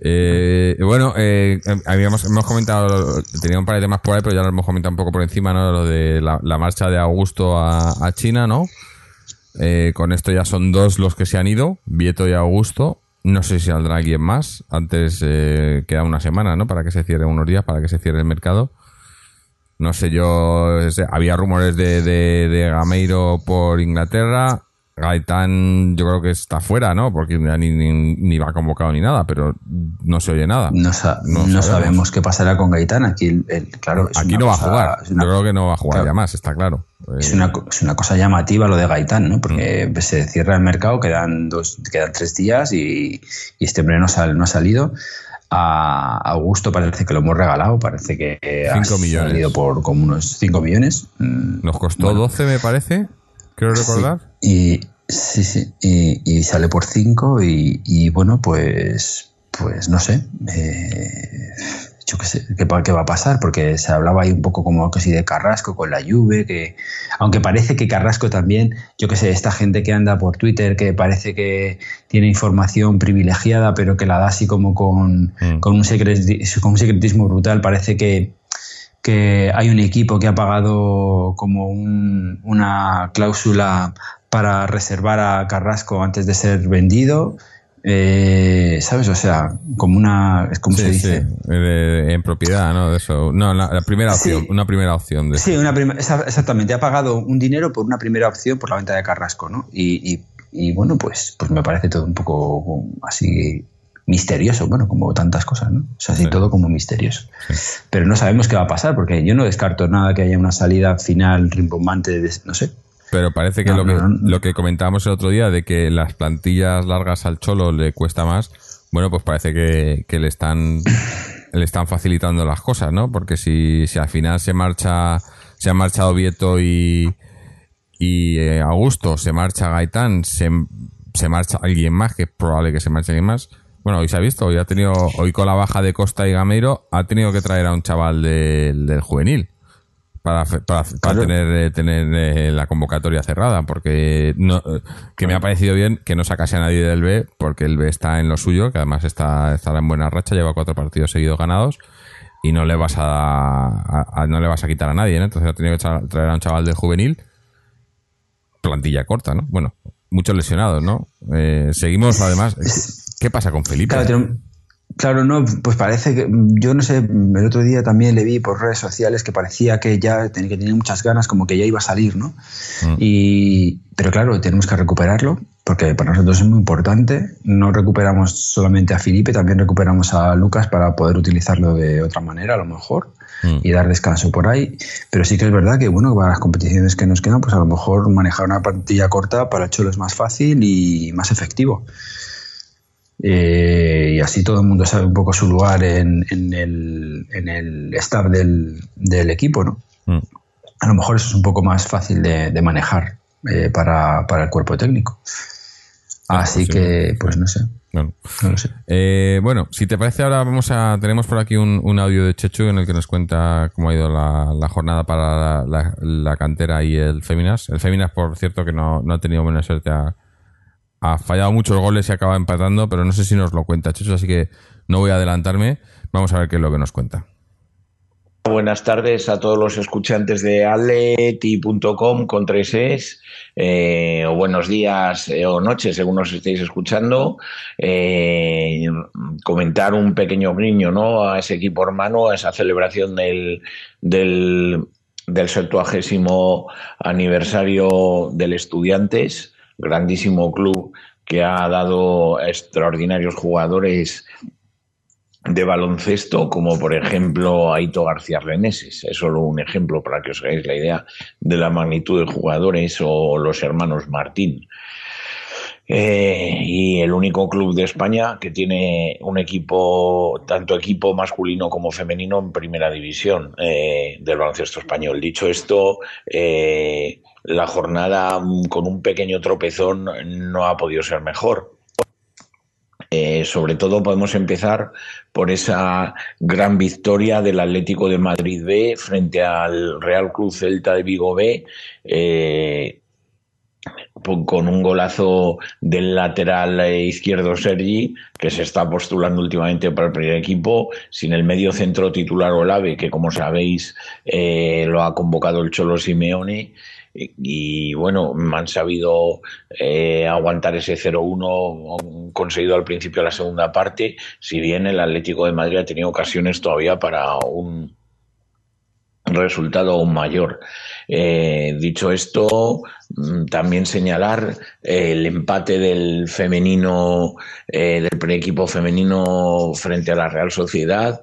Eh, bueno, eh, habíamos hemos comentado, tenía un par de temas por ahí, pero ya lo hemos comentado un poco por encima, ¿no? Lo de la, marcha de Augusto a, a China, ¿no? Eh, con esto ya son dos los que se han ido, Vieto y Augusto. No sé si saldrá alguien más. Antes eh, queda una semana, ¿no? Para que se cierre unos días, para que se cierre el mercado. No sé yo, había rumores de, de, de Gameiro por Inglaterra. Gaitán yo creo que está fuera, ¿no? Porque ni, ni, va convocado ni nada, pero no se oye nada. No, sabemos. qué pasará con Gaitán. Aquí, claro, Aquí no va a jugar. yo creo que no va a jugar ya más, está claro. Es una, es una cosa llamativa lo de Gaitán, ¿no? Porque mm. se cierra el mercado, quedan, dos, quedan tres días y, este hombre no, no ha salido. A Augusto parece que lo hemos regalado, parece que ha salido por como unos 5 millones. Mm, Nos costó 12, me parece. Quiero recordar. Y sí, sí, y, sale por 5 y, bueno, pues, pues no sé. Eh, yo qué sé, ¿qué, va a pasar? Porque se hablaba ahí un poco como que si de Carrasco con la Juve, que aunque parece que Carrasco también, yo qué sé, esta gente que anda por Twitter que parece que tiene información privilegiada, pero que la da así como con, mm. con, un, con un secretismo brutal, parece que que hay un equipo que ha pagado como una cláusula para reservar a Carrasco antes de ser vendido. Eh, ¿Sabes? O sea, como una. ¿Cómo se dice? en propiedad, ¿no? eso. No, la, primera opción. Una primera opción. De sí, una exactamente. Ha pagado un dinero por una primera opción por la venta de Carrasco, ¿no? Y, y, bueno, pues, pues me parece todo un poco así misterioso, bueno, como tantas cosas, ¿no? O sea, así todo como misterioso. Pero no sabemos qué va a pasar, porque yo no descarto nada que haya una salida final rimbombante, de, no sé. Pero parece que, lo, que lo que comentábamos el otro día de que las plantillas largas al cholo le cuesta más, bueno, pues parece que, le están le están facilitando las cosas, ¿no? Porque si, si al final se marcha, se ha marchado Vieto y, y eh, Augusto, se marcha Gaitán, se, se marcha alguien más, que es probable que se marche alguien más, bueno, hoy se ha visto, hoy ha tenido, hoy con la baja de Costa y Gameiro, ha tenido que traer a un chaval del juvenil para, para, tener, eh, tener eh, la convocatoria cerrada, porque no, que me ha parecido bien que no sacase a nadie del B, porque el B está en lo suyo, que además está, estará en buena racha, lleva cuatro partidos seguidos ganados y no le vas a, no le vas a quitar a nadie, Entonces ha tenido que traer a un chaval del juvenil, plantilla corta, ¿no? Bueno, muchos lesionados, ¿no? Eh, seguimos además. ¿Qué pasa con Felipe? Claro, no, pues parece que, yo no sé, el otro día también le vi por redes sociales que parecía que ya tenía, que tenía muchas ganas, como que ya iba a salir, ¿no? Mm. Y, pero claro, tenemos que recuperarlo, porque para nosotros es muy importante. No recuperamos solamente a Felipe, también recuperamos a Lucas para poder utilizarlo de otra manera, a lo mejor, mm. y dar descanso por ahí. Pero sí que es verdad que, bueno, para las competiciones que nos quedan, pues a lo mejor manejar una plantilla corta para el Cholo es más fácil y más efectivo. Eh, y así todo el mundo sabe un poco su lugar en, el, en el staff del, del equipo, ¿no? Mm. A lo mejor eso es un poco más fácil de, manejar eh, para, para, el cuerpo técnico. Así pues que, pues no sé. No lo sé. Eh, bueno, si te parece, ahora vamos a. Tenemos por aquí un, audio de Chechu en el que nos cuenta cómo ha ido la, jornada para la, cantera y el Feminas. El Feminas, por cierto, que no, no ha tenido buena suerte a, ha fallado muchos goles y acaba empatando, pero no sé si nos lo cuenta Checho, así que no voy a adelantarme. Vamos a ver qué es lo que nos cuenta. Buenas tardes a todos los escuchantes de aleti.com con tres es, eh, o buenos días eh, o noches según nos estéis escuchando. Eh, comentar un pequeño guiño ¿no? a ese equipo hermano, a esa celebración del, del, del septuagésimo aniversario del Estudiantes grandísimo club que ha dado extraordinarios jugadores de baloncesto, como por ejemplo Aito García Reneses. Es solo un ejemplo para que os hagáis la idea de la magnitud de jugadores o los hermanos Martín. Eh, y el único club de España que tiene un equipo, tanto equipo masculino como femenino en primera división eh, del baloncesto español. Dicho esto, eh, la jornada mm, con un pequeño tropezón no ha podido ser mejor. sobre todo podemos empezar por esa gran victoria del Atlético de Madrid B frente al Real Club Celta de Vigo B con un golazo del lateral izquierdo Sergi, que se está postulando últimamente para el primer equipo, sin el medio centro titular Olave, que como sabéis eh, lo ha convocado el Cholo Simeone. Y, bueno, han sabido eh, aguantar ese 0-1 conseguido al principio de la segunda parte, si bien el Atlético de Madrid ha tenido ocasiones todavía para un resultado aún mayor. Eh, dicho esto, mm, también señalar eh, el empate del femenino, eh, del pre-equipo femenino frente a la Real Sociedad.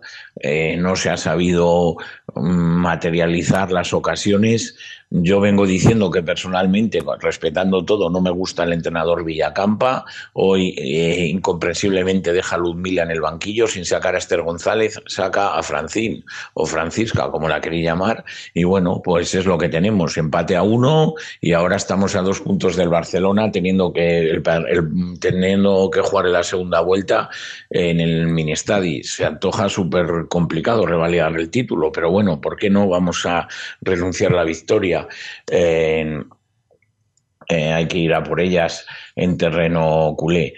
no se ha sabido mm, materializar las ocasiones yo vengo diciendo que personalmente, respetando todo, no me gusta el entrenador Villacampa. Hoy, eh, incomprensiblemente, deja a Ludmila en el banquillo sin sacar a Esther González, saca a Francín o Francisca, como la quería llamar. Y bueno, pues es lo que tenemos: empate a uno y ahora estamos a dos puntos del Barcelona, teniendo que, teniendo que jugar en la segunda vuelta en el Ministadi. Se antoja súper complicado revalidar el título, pero bueno, ¿por qué no vamos a renunciar a la victoria? Eh, hay que ir a por ellas en terreno culé.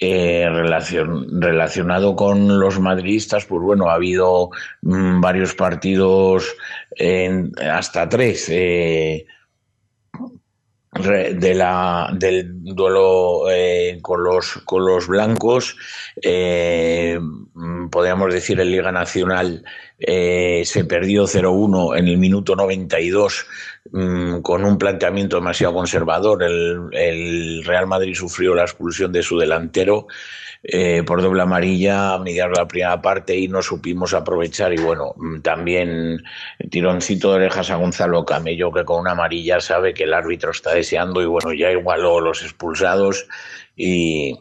Eh, relacionado con los madridistas, pues bueno, ha habido mm, varios partidos, hasta tres, eh, de la, del duelo con, los, con los blancos. Mm, podríamos decir en Liga Nacional se perdió 0-1 en el minuto 92 Mm, con un planteamiento demasiado conservador. El, Real Madrid sufrió la expulsión de su delantero eh, por doble amarilla a mediar la primera parte y no supimos aprovechar. Y bueno, mm, también tironcito de orejas a Gonzalo Camello, que con una amarilla sabe que el árbitro está deseando y bueno, ya igualó los expulsados y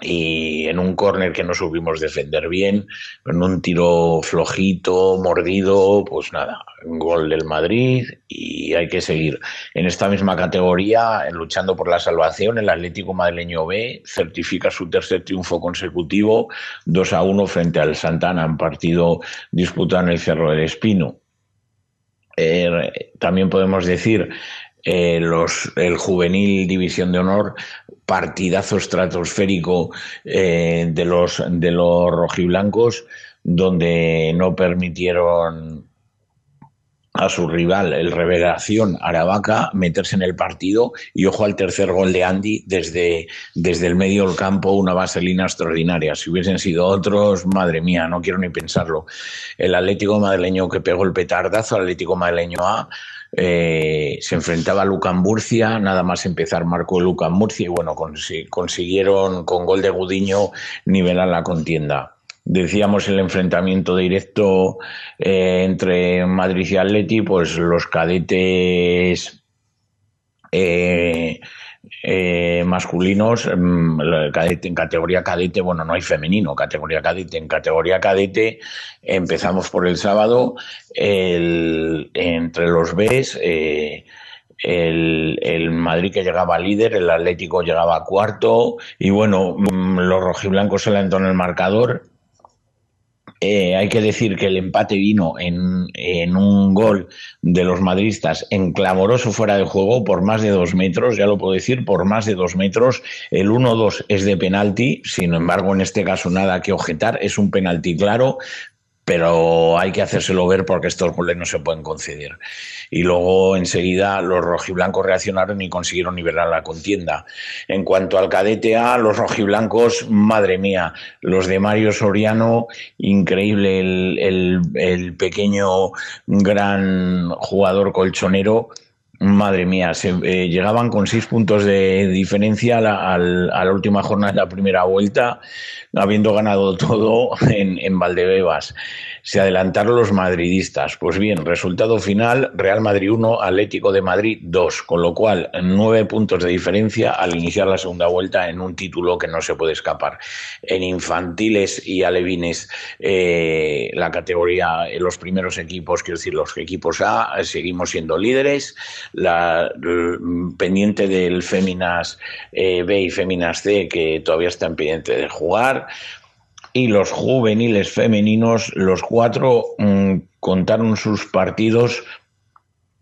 y en un córner que no supimos defender bien, en un tiro flojito, mordido, pues nada, gol del Madrid y hay que seguir. En esta misma categoría, luchando por la salvación, el Atlético Madrileño B certifica su tercer triunfo consecutivo, 2 a 1 frente al Santana, en partido disputado en el Cerro del Espino. Eh, también podemos decir eh, el juvenil División de Honor partidazo estratosférico eh, de, los, de los rojiblancos, donde no permitieron a su rival, el Revelación Aravaca, meterse en el partido y ojo al tercer gol de Andy desde, desde el medio del campo, una vaselina extraordinaria. Si hubiesen sido otros, madre mía, no quiero ni pensarlo. El Atlético madrileño que pegó el petardazo, el Atlético madrileño A, eh, se enfrentaba a Lucan Murcia, nada más empezar marcó Lucan Murcia y bueno, consiguieron con gol de Gudiño nivelar la contienda. Decíamos el enfrentamiento directo eh, entre Madrid y Atleti, pues los cadetes eh, eh, masculinos, mm, en categoría cadete, bueno, no hay femenino, categoría cadete. En categoría cadete empezamos por el sábado, entre los Bs, eh, el, Madrid que llegaba líder, el Atlético llegaba cuarto, y bueno, mm, los rojiblancos se en el marcador eh, hay que decir que el empate vino en, en, un gol de los madristas en clamoroso fuera de juego por más de dos metros, ya lo puedo decir, por más de dos metros. El 1-2 es de penalti, sin embargo, en este caso nada que objetar, es un penalti claro pero hay que hacérselo ver porque estos goles no se pueden conceder. Y luego enseguida los rojiblancos reaccionaron y consiguieron nivelar la contienda. En cuanto al cadete A, los rojiblancos, madre mía, los de Mario Soriano, increíble el, el pequeño gran jugador colchonero Madre mía, se, eh, llegaban con seis puntos de diferencia a la, a la última jornada de la primera vuelta, habiendo ganado todo en, en Valdebebas. Se adelantaron los madridistas. Pues bien, resultado final, Real Madrid 1, Atlético de Madrid 2, con lo cual nueve puntos de diferencia al iniciar la segunda vuelta en un título que no se puede escapar. En infantiles y alevines, eh, la categoría, eh, los primeros equipos, quiero decir, los equipos A, seguimos siendo líderes. La, l- pendiente del Féminas eh, B y Féminas C, que todavía están pendientes de jugar. Y los juveniles femeninos, los cuatro mm, contaron sus partidos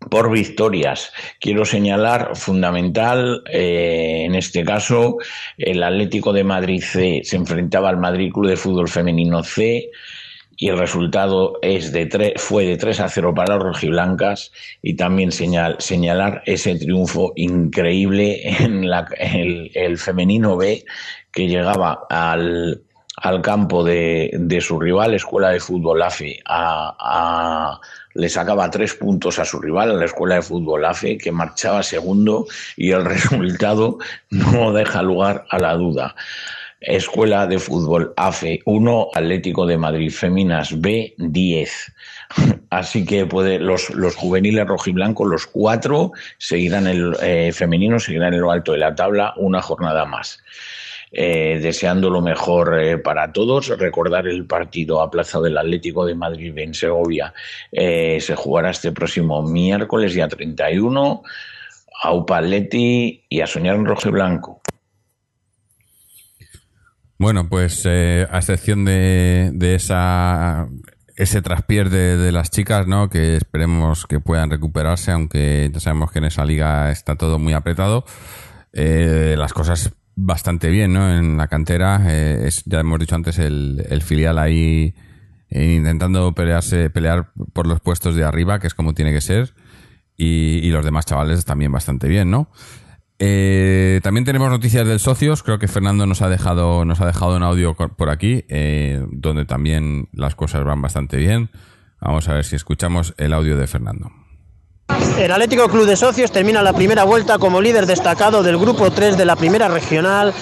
por victorias. Quiero señalar, fundamental, eh, en este caso, el Atlético de Madrid C se enfrentaba al Madrid Club de Fútbol Femenino C y el resultado es de fue de 3 a 0 para los rojiblancas y también señal, señalar ese triunfo increíble en la- el femenino B que llegaba al, al campo de, de su rival, Escuela de Fútbol AFE, a, a- le sacaba tres puntos a su rival, a la Escuela de Fútbol AFE, que marchaba segundo y el resultado no deja lugar a la duda. Escuela de Fútbol AFE 1, Atlético de Madrid Féminas B 10. Así que puede, los, los juveniles rojiblancos, los cuatro, seguirán el eh, femenino, seguirán en lo alto de la tabla una jornada más. Eh, deseando lo mejor eh, para todos. Recordar el partido a plaza del Atlético de Madrid en Segovia eh, se jugará este próximo miércoles, día 31. A Upa Atleti y a soñar en rojo y blanco. Bueno, pues a excepción de, esa ese traspiés de, las chicas, ¿no? Que esperemos que puedan recuperarse, aunque ya sabemos que en esa liga está todo muy apretado. Las cosas bastante bien, ¿no? En la cantera, eh, es, ya hemos dicho antes, el, el filial ahí eh, intentando pelearse, pelear por los puestos de arriba, que es como tiene que ser. Y, los demás chavales también bastante bien, ¿no? Eh, también tenemos noticias del socios. Creo que Fernando nos ha dejado, nos ha dejado un audio por aquí, eh, donde también las cosas van bastante bien. Vamos a ver si escuchamos el audio de Fernando. El Atlético Club de Socios termina la primera vuelta como líder destacado del grupo 3 de la primera regional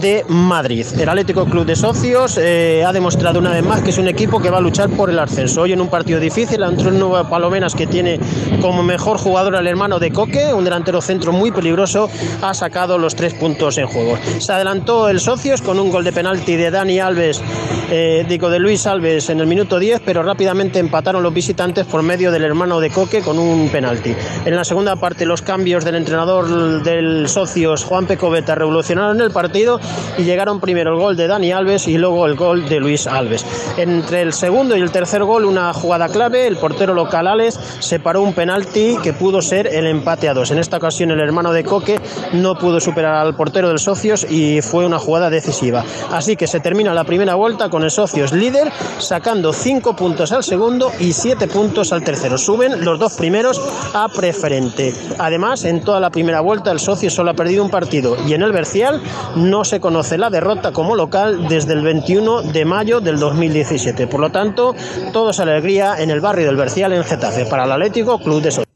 de Madrid. El Atlético Club de Socios eh, ha demostrado una vez más que es un equipo que va a luchar por el ascenso. Hoy en un partido difícil ante un nuevo Palomenas que tiene como mejor jugador al hermano de Coque, un delantero centro muy peligroso, ha sacado los tres puntos en juego. Se adelantó el Socios con un gol de penalti de Dani Alves, eh, digo de Luis Alves en el minuto 10, pero rápidamente empataron los visitantes por medio del hermano de Coque con un penalti. En la segunda parte los cambios del entrenador del Socios Juan Pecoveta revolucionaron el partido y llegaron primero el gol de Dani Alves y luego el gol de Luis Alves. Entre el segundo y el tercer gol una jugada clave, el portero local Alex separó un penalti que pudo ser el empate a dos. En esta ocasión el hermano de Coque no pudo superar al portero del Socios y fue una jugada decisiva. Así que se termina la primera vuelta con el Socios líder sacando cinco puntos al segundo y siete puntos al tercero. Suben los dos primeros a preferente. Además, en toda la primera vuelta el socio solo ha perdido un partido y en el Bercial no se conoce la derrota como local desde el 21 de mayo del 2017. Por lo tanto, todo es alegría en el barrio del Bercial en Getafe para el Atlético Club de Socios.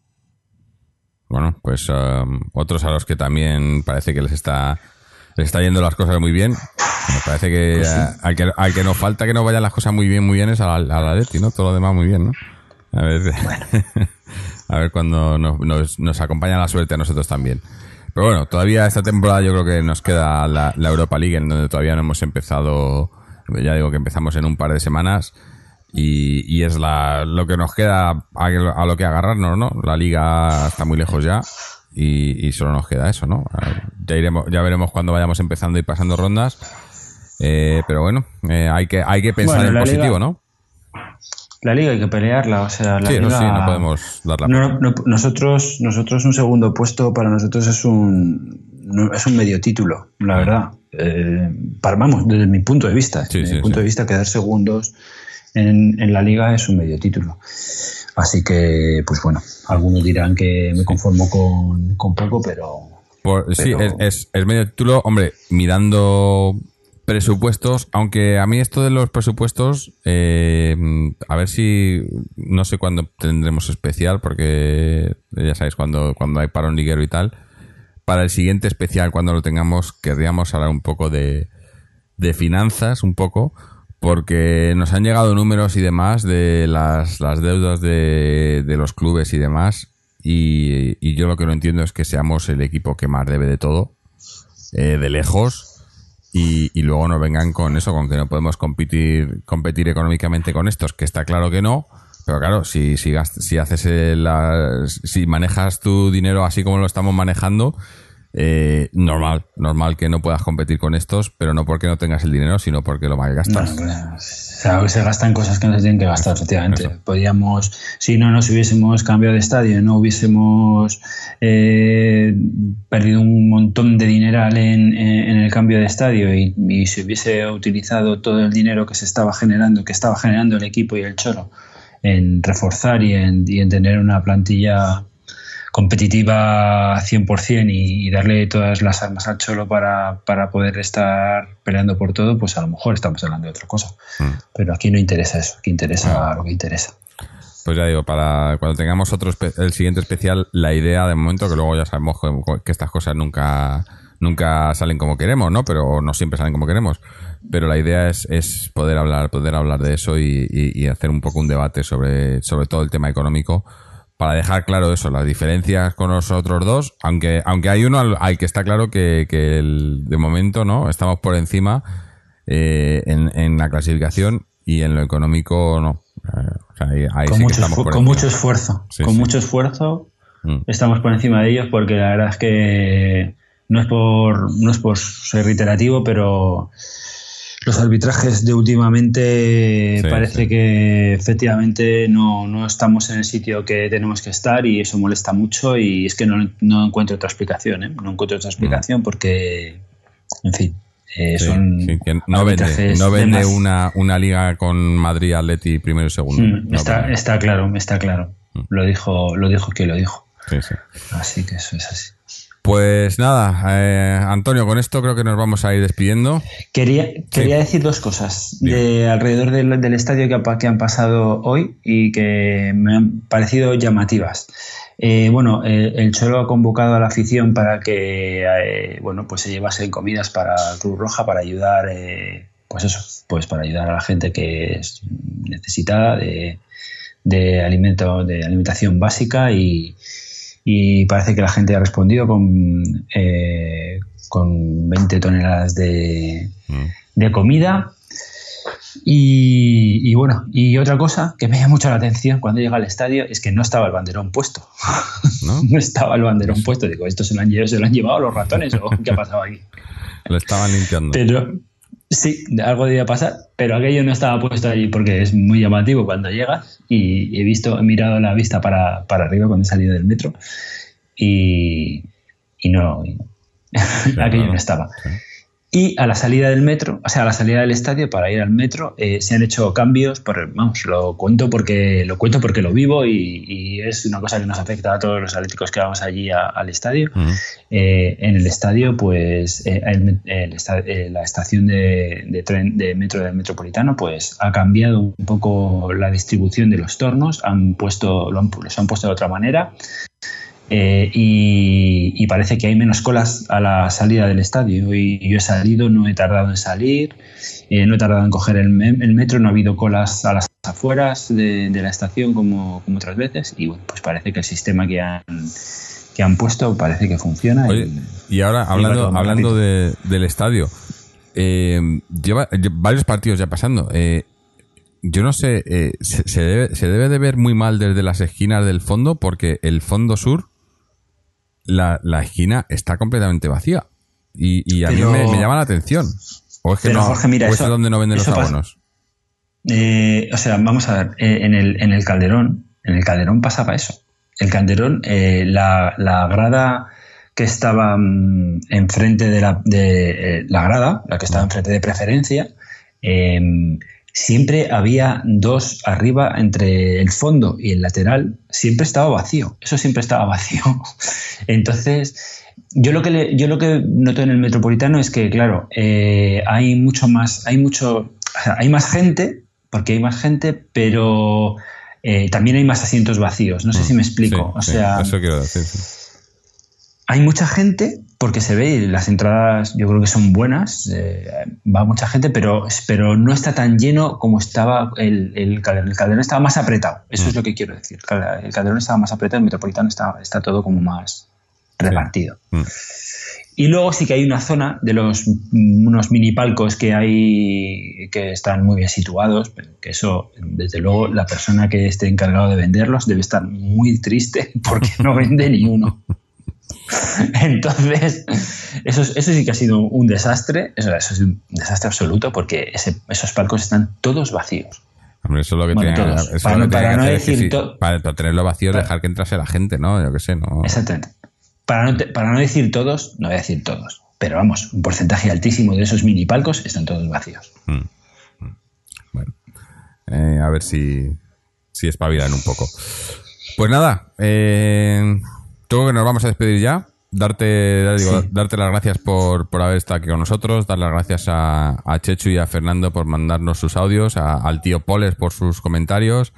Bueno, pues um, otros a los que también parece que les está les está yendo las cosas muy bien. Me parece que, eh, al que al que nos falta que nos vayan las cosas muy bien, muy bien es al, al Atleti, ¿no? Todo lo demás muy bien, ¿no? A ver, a ver cuando nos, nos, nos acompaña la suerte a nosotros también. Pero bueno, todavía esta temporada yo creo que nos queda la, la Europa League, en donde todavía no hemos empezado, ya digo que empezamos en un par de semanas, y, y es la, lo que nos queda a, a lo que agarrarnos, ¿no? La liga está muy lejos ya, y, y solo nos queda eso, ¿no? Ya, iremos, ya veremos cuando vayamos empezando y pasando rondas, eh, pero bueno, eh, hay, que, hay que pensar Bueno, en positivo, liga- ¿no? La liga hay que pelearla, o sea, la Sí, liga... sí, no podemos dar la No, no, nosotros, nosotros un segundo puesto para nosotros es un no- es un medio título, la verdad. Eh, para, vamos, desde mi punto de vista, Sí, desde sí, mi punto de vista, quedar segundos en, en la liga es un medio título. Así que, pues bueno, algunos dirán que me conformo con, con poco, pero Por- sí, es, es, es medio título, hombre, mirando presupuestos, aunque a mí esto de los presupuestos, eh, a ver si no sé cuándo tendremos especial, porque ya sabéis, cuando, cuando hay parón liguero y tal, para el siguiente especial, cuando lo tengamos, querríamos hablar un poco de, de finanzas, un poco, porque nos han llegado números y demás de las, las deudas de, de los clubes y demás, y, yo lo que no entiendo es que seamos el equipo que más debe de todo, eh, de lejos, y, luego nos vengan con eso, con que no podemos competir, competir económicamente con estos, que está claro que no, pero claro, si, si, si haces la, si manejas tu dinero así como lo estamos manejando, eh, normal, normal que no puedas competir con estos, pero no porque no tengas el dinero, sino porque lo malgastas. No, se gastan cosas que no se tienen que gastar, efectivamente. Podríamos, si no nos hubiésemos cambiado de estadio, no hubiésemos eh, perdido un montón de dinero en, en, el cambio de estadio y, y se hubiese utilizado todo el dinero que se estaba generando, que estaba generando el equipo y el choro en reforzar y en, y en tener una plantilla competitiva 100% y, y, darle todas las armas al Cholo para, para, poder estar peleando por todo, pues a lo mejor estamos hablando de otra cosa. Mm. Pero aquí no interesa eso, aquí interesa ah. lo que interesa. Pues ya digo, para cuando tengamos otro el siguiente especial, la idea de momento, que luego ya sabemos que, que estas cosas nunca, nunca salen como queremos, ¿no? Pero no siempre salen como queremos. Pero la idea es, es poder hablar, poder hablar de eso y, y, y hacer un poco un debate sobre, sobre todo el tema económico para dejar claro eso, las diferencias con los otros dos, aunque, aunque hay uno al, que está claro que, que el, de momento no, estamos por encima eh, en, en, la clasificación y en lo económico no. Eh, o sea, ahí, ahí con, sí mucho, por con mucho esfuerzo, sí, con sí. mucho esfuerzo mm. estamos por encima de ellos porque la verdad es que no es por, no es por ser reiterativo, pero los arbitrajes de últimamente sí, parece sí. que efectivamente no, no, estamos en el sitio que tenemos que estar y eso molesta mucho y es que no, no encuentro otra explicación, ¿eh? no encuentro otra explicación mm. porque, en fin, eh, sí, son no vende, no vende una, una, liga con Madrid, Atleti primero y segundo. Mm, está, está, claro, está claro. Mm. Lo dijo, lo dijo que lo dijo. Sí, sí. Así que eso es así. Pues nada, eh, Antonio, con esto creo que nos vamos a ir despidiendo. Quería, quería sí. decir dos cosas de alrededor del, del estadio que, que, han pasado hoy y que me han parecido llamativas. Eh, bueno, eh, el Cholo ha convocado a la afición para que eh, bueno, pues se llevase comidas para Cruz Roja para ayudar, pues eso, pues para ayudar a la gente que es necesitada de, de alimento, de alimentación básica y, y parece que la gente ha respondido con, eh, con 20 toneladas de, mm. de comida. Y, y, bueno, y otra cosa que me llama mucho la atención cuando llega al estadio es que no estaba el banderón puesto. No, no estaba el banderón puesto. Digo, ¿esto se lo han, se lo han llevado los ratones o qué ha pasado aquí? Lo estaban limpiando. Pero, Sí, algo debía pasar, pero aquello no estaba puesto allí porque es muy llamativo cuando llegas y he visto, he mirado la vista para, para arriba cuando he salido del metro y, y no. Claro, aquello no estaba. Y a la salida del metro, o sea, a la salida del estadio para ir al metro, eh, se han hecho cambios, por, vamos, lo cuento porque lo cuento porque lo vivo y, y, es una cosa que nos afecta a todos los atléticos que vamos allí a, al estadio. Uh -huh. eh, en el estadio, pues eh, el, el, el, la estación de, de, tren de metro del metropolitano, pues ha cambiado un poco la distribución de los tornos, han puesto, lo han, los han puesto de otra manera. Eh, y, y, parece que hay menos colas a la salida del estadio. Y yo he salido, no he tardado en salir, eh, no he tardado en coger el, el, metro, no ha habido colas a las afueras de, de la estación como, como, otras veces. Y bueno, pues parece que el sistema que han, que han puesto parece que funciona. Oye, y, y, ahora, hablando, hablando de, del estadio, eh, lleva, varios partidos ya pasando. Eh, yo no sé, eh, se, se, debe, se debe de ver muy mal desde las esquinas del fondo porque el fondo sur la, la esquina está completamente vacía. Y, y a pero, mí me, me, llama la atención. O es que no, Jorge, mira, o eso, es donde no venden los abonos. Eh, o sea, vamos a ver, eh, en, el, en el Calderón, en el Calderón pasaba eso. El Calderón, eh, la, la, grada que estaba um, enfrente de la, de, eh, la grada, la que estaba enfrente de preferencia, em, siempre había dos arriba entre el fondo y el lateral, siempre estaba vacío, eso siempre estaba vacío. Entonces, yo lo que le- yo lo que noto en el metropolitano es que claro eh, hay mucho más hay mucho o sea, hay más gente porque hay más gente pero eh, también hay más asientos vacíos no sé si me explico Sí, o sí, sea eso quiero decir. sí. hay mucha gente porque se ve y las entradas yo creo que son buenas eh, va mucha gente pero pero no está tan lleno como estaba el, el Calderón el Calderón estaba más apretado eso Mm. es lo que quiero decir el Calderón estaba más apretado el Metropolitano está, está todo como más repartido Mm. y luego sí que hay una zona de los mm, unos mini palcos que hay que están muy bien situados, que eso, desde luego, la persona que esté encargado de venderlos debe estar muy triste porque no vende ni uno. Entonces, eso, es- eso sí que ha sido un desastre, eso, eso es un desastre absoluto porque ese- esos palcos están todos vacíos. Hombre, eso es lo que Bueno, tiene, todos. eso es Para lo no- que tiene para que no es que decir sí, to- para, para tenerlo vacío, dejar que entrase la gente, ¿no? Yo qué sé, ¿no? Exactamente. Para no, te- para no decir todos, no voy a decir todos, pero vamos, un porcentaje altísimo de esos mini palcos están todos vacíos. Mm. Mm. Bueno, eh, a ver si, si espabilan un poco. Pues nada, eh, tengo que nos vamos a despedir ya. Darte, ya digo, Sí. darte las gracias por, por haber estado aquí con nosotros, dar las gracias a, a Chechu y a Fernando por mandarnos sus audios, a- al tío Poles por sus comentarios,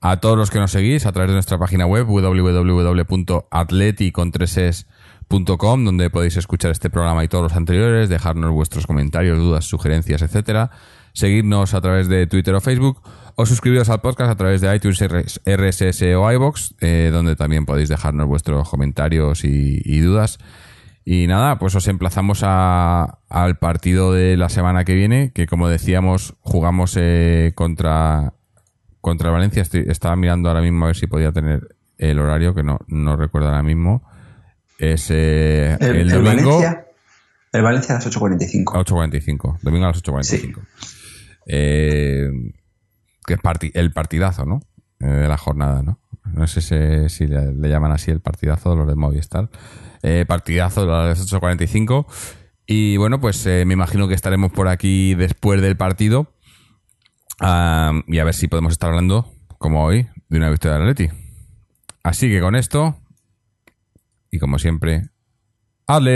a todos los que nos seguís a través de nuestra página web www.atleticontreses.com donde podéis escuchar este programa y todos los anteriores, dejarnos vuestros comentarios, dudas, sugerencias, etcétera, seguirnos a través de Twitter o Facebook o suscribiros al podcast a través de iTunes, RSS o iBox, eh, donde también podéis dejarnos vuestros comentarios y, y dudas. Y nada, pues os emplazamos a- al partido de la semana que viene, que como decíamos, jugamos eh, contra, contra Valencia. Estoy- estaba mirando ahora mismo a ver si podía tener el horario, que no, no recuerdo ahora mismo. Es eh, el, domingo el Valencia a las 8.45. a 8.45. Domingo a las 8.45. Eh, que es el partidazo, ¿no? Eh, de la jornada, ¿no? No sé si, le, llaman así el partidazo los de Movistar. Eh, partidazo a las 8.45. Y bueno, pues me imagino que estaremos por aquí después del partido. Y a ver si podemos estar hablando, como hoy, de una victoria del Atleti. Así que con esto, y como siempre, Atleti.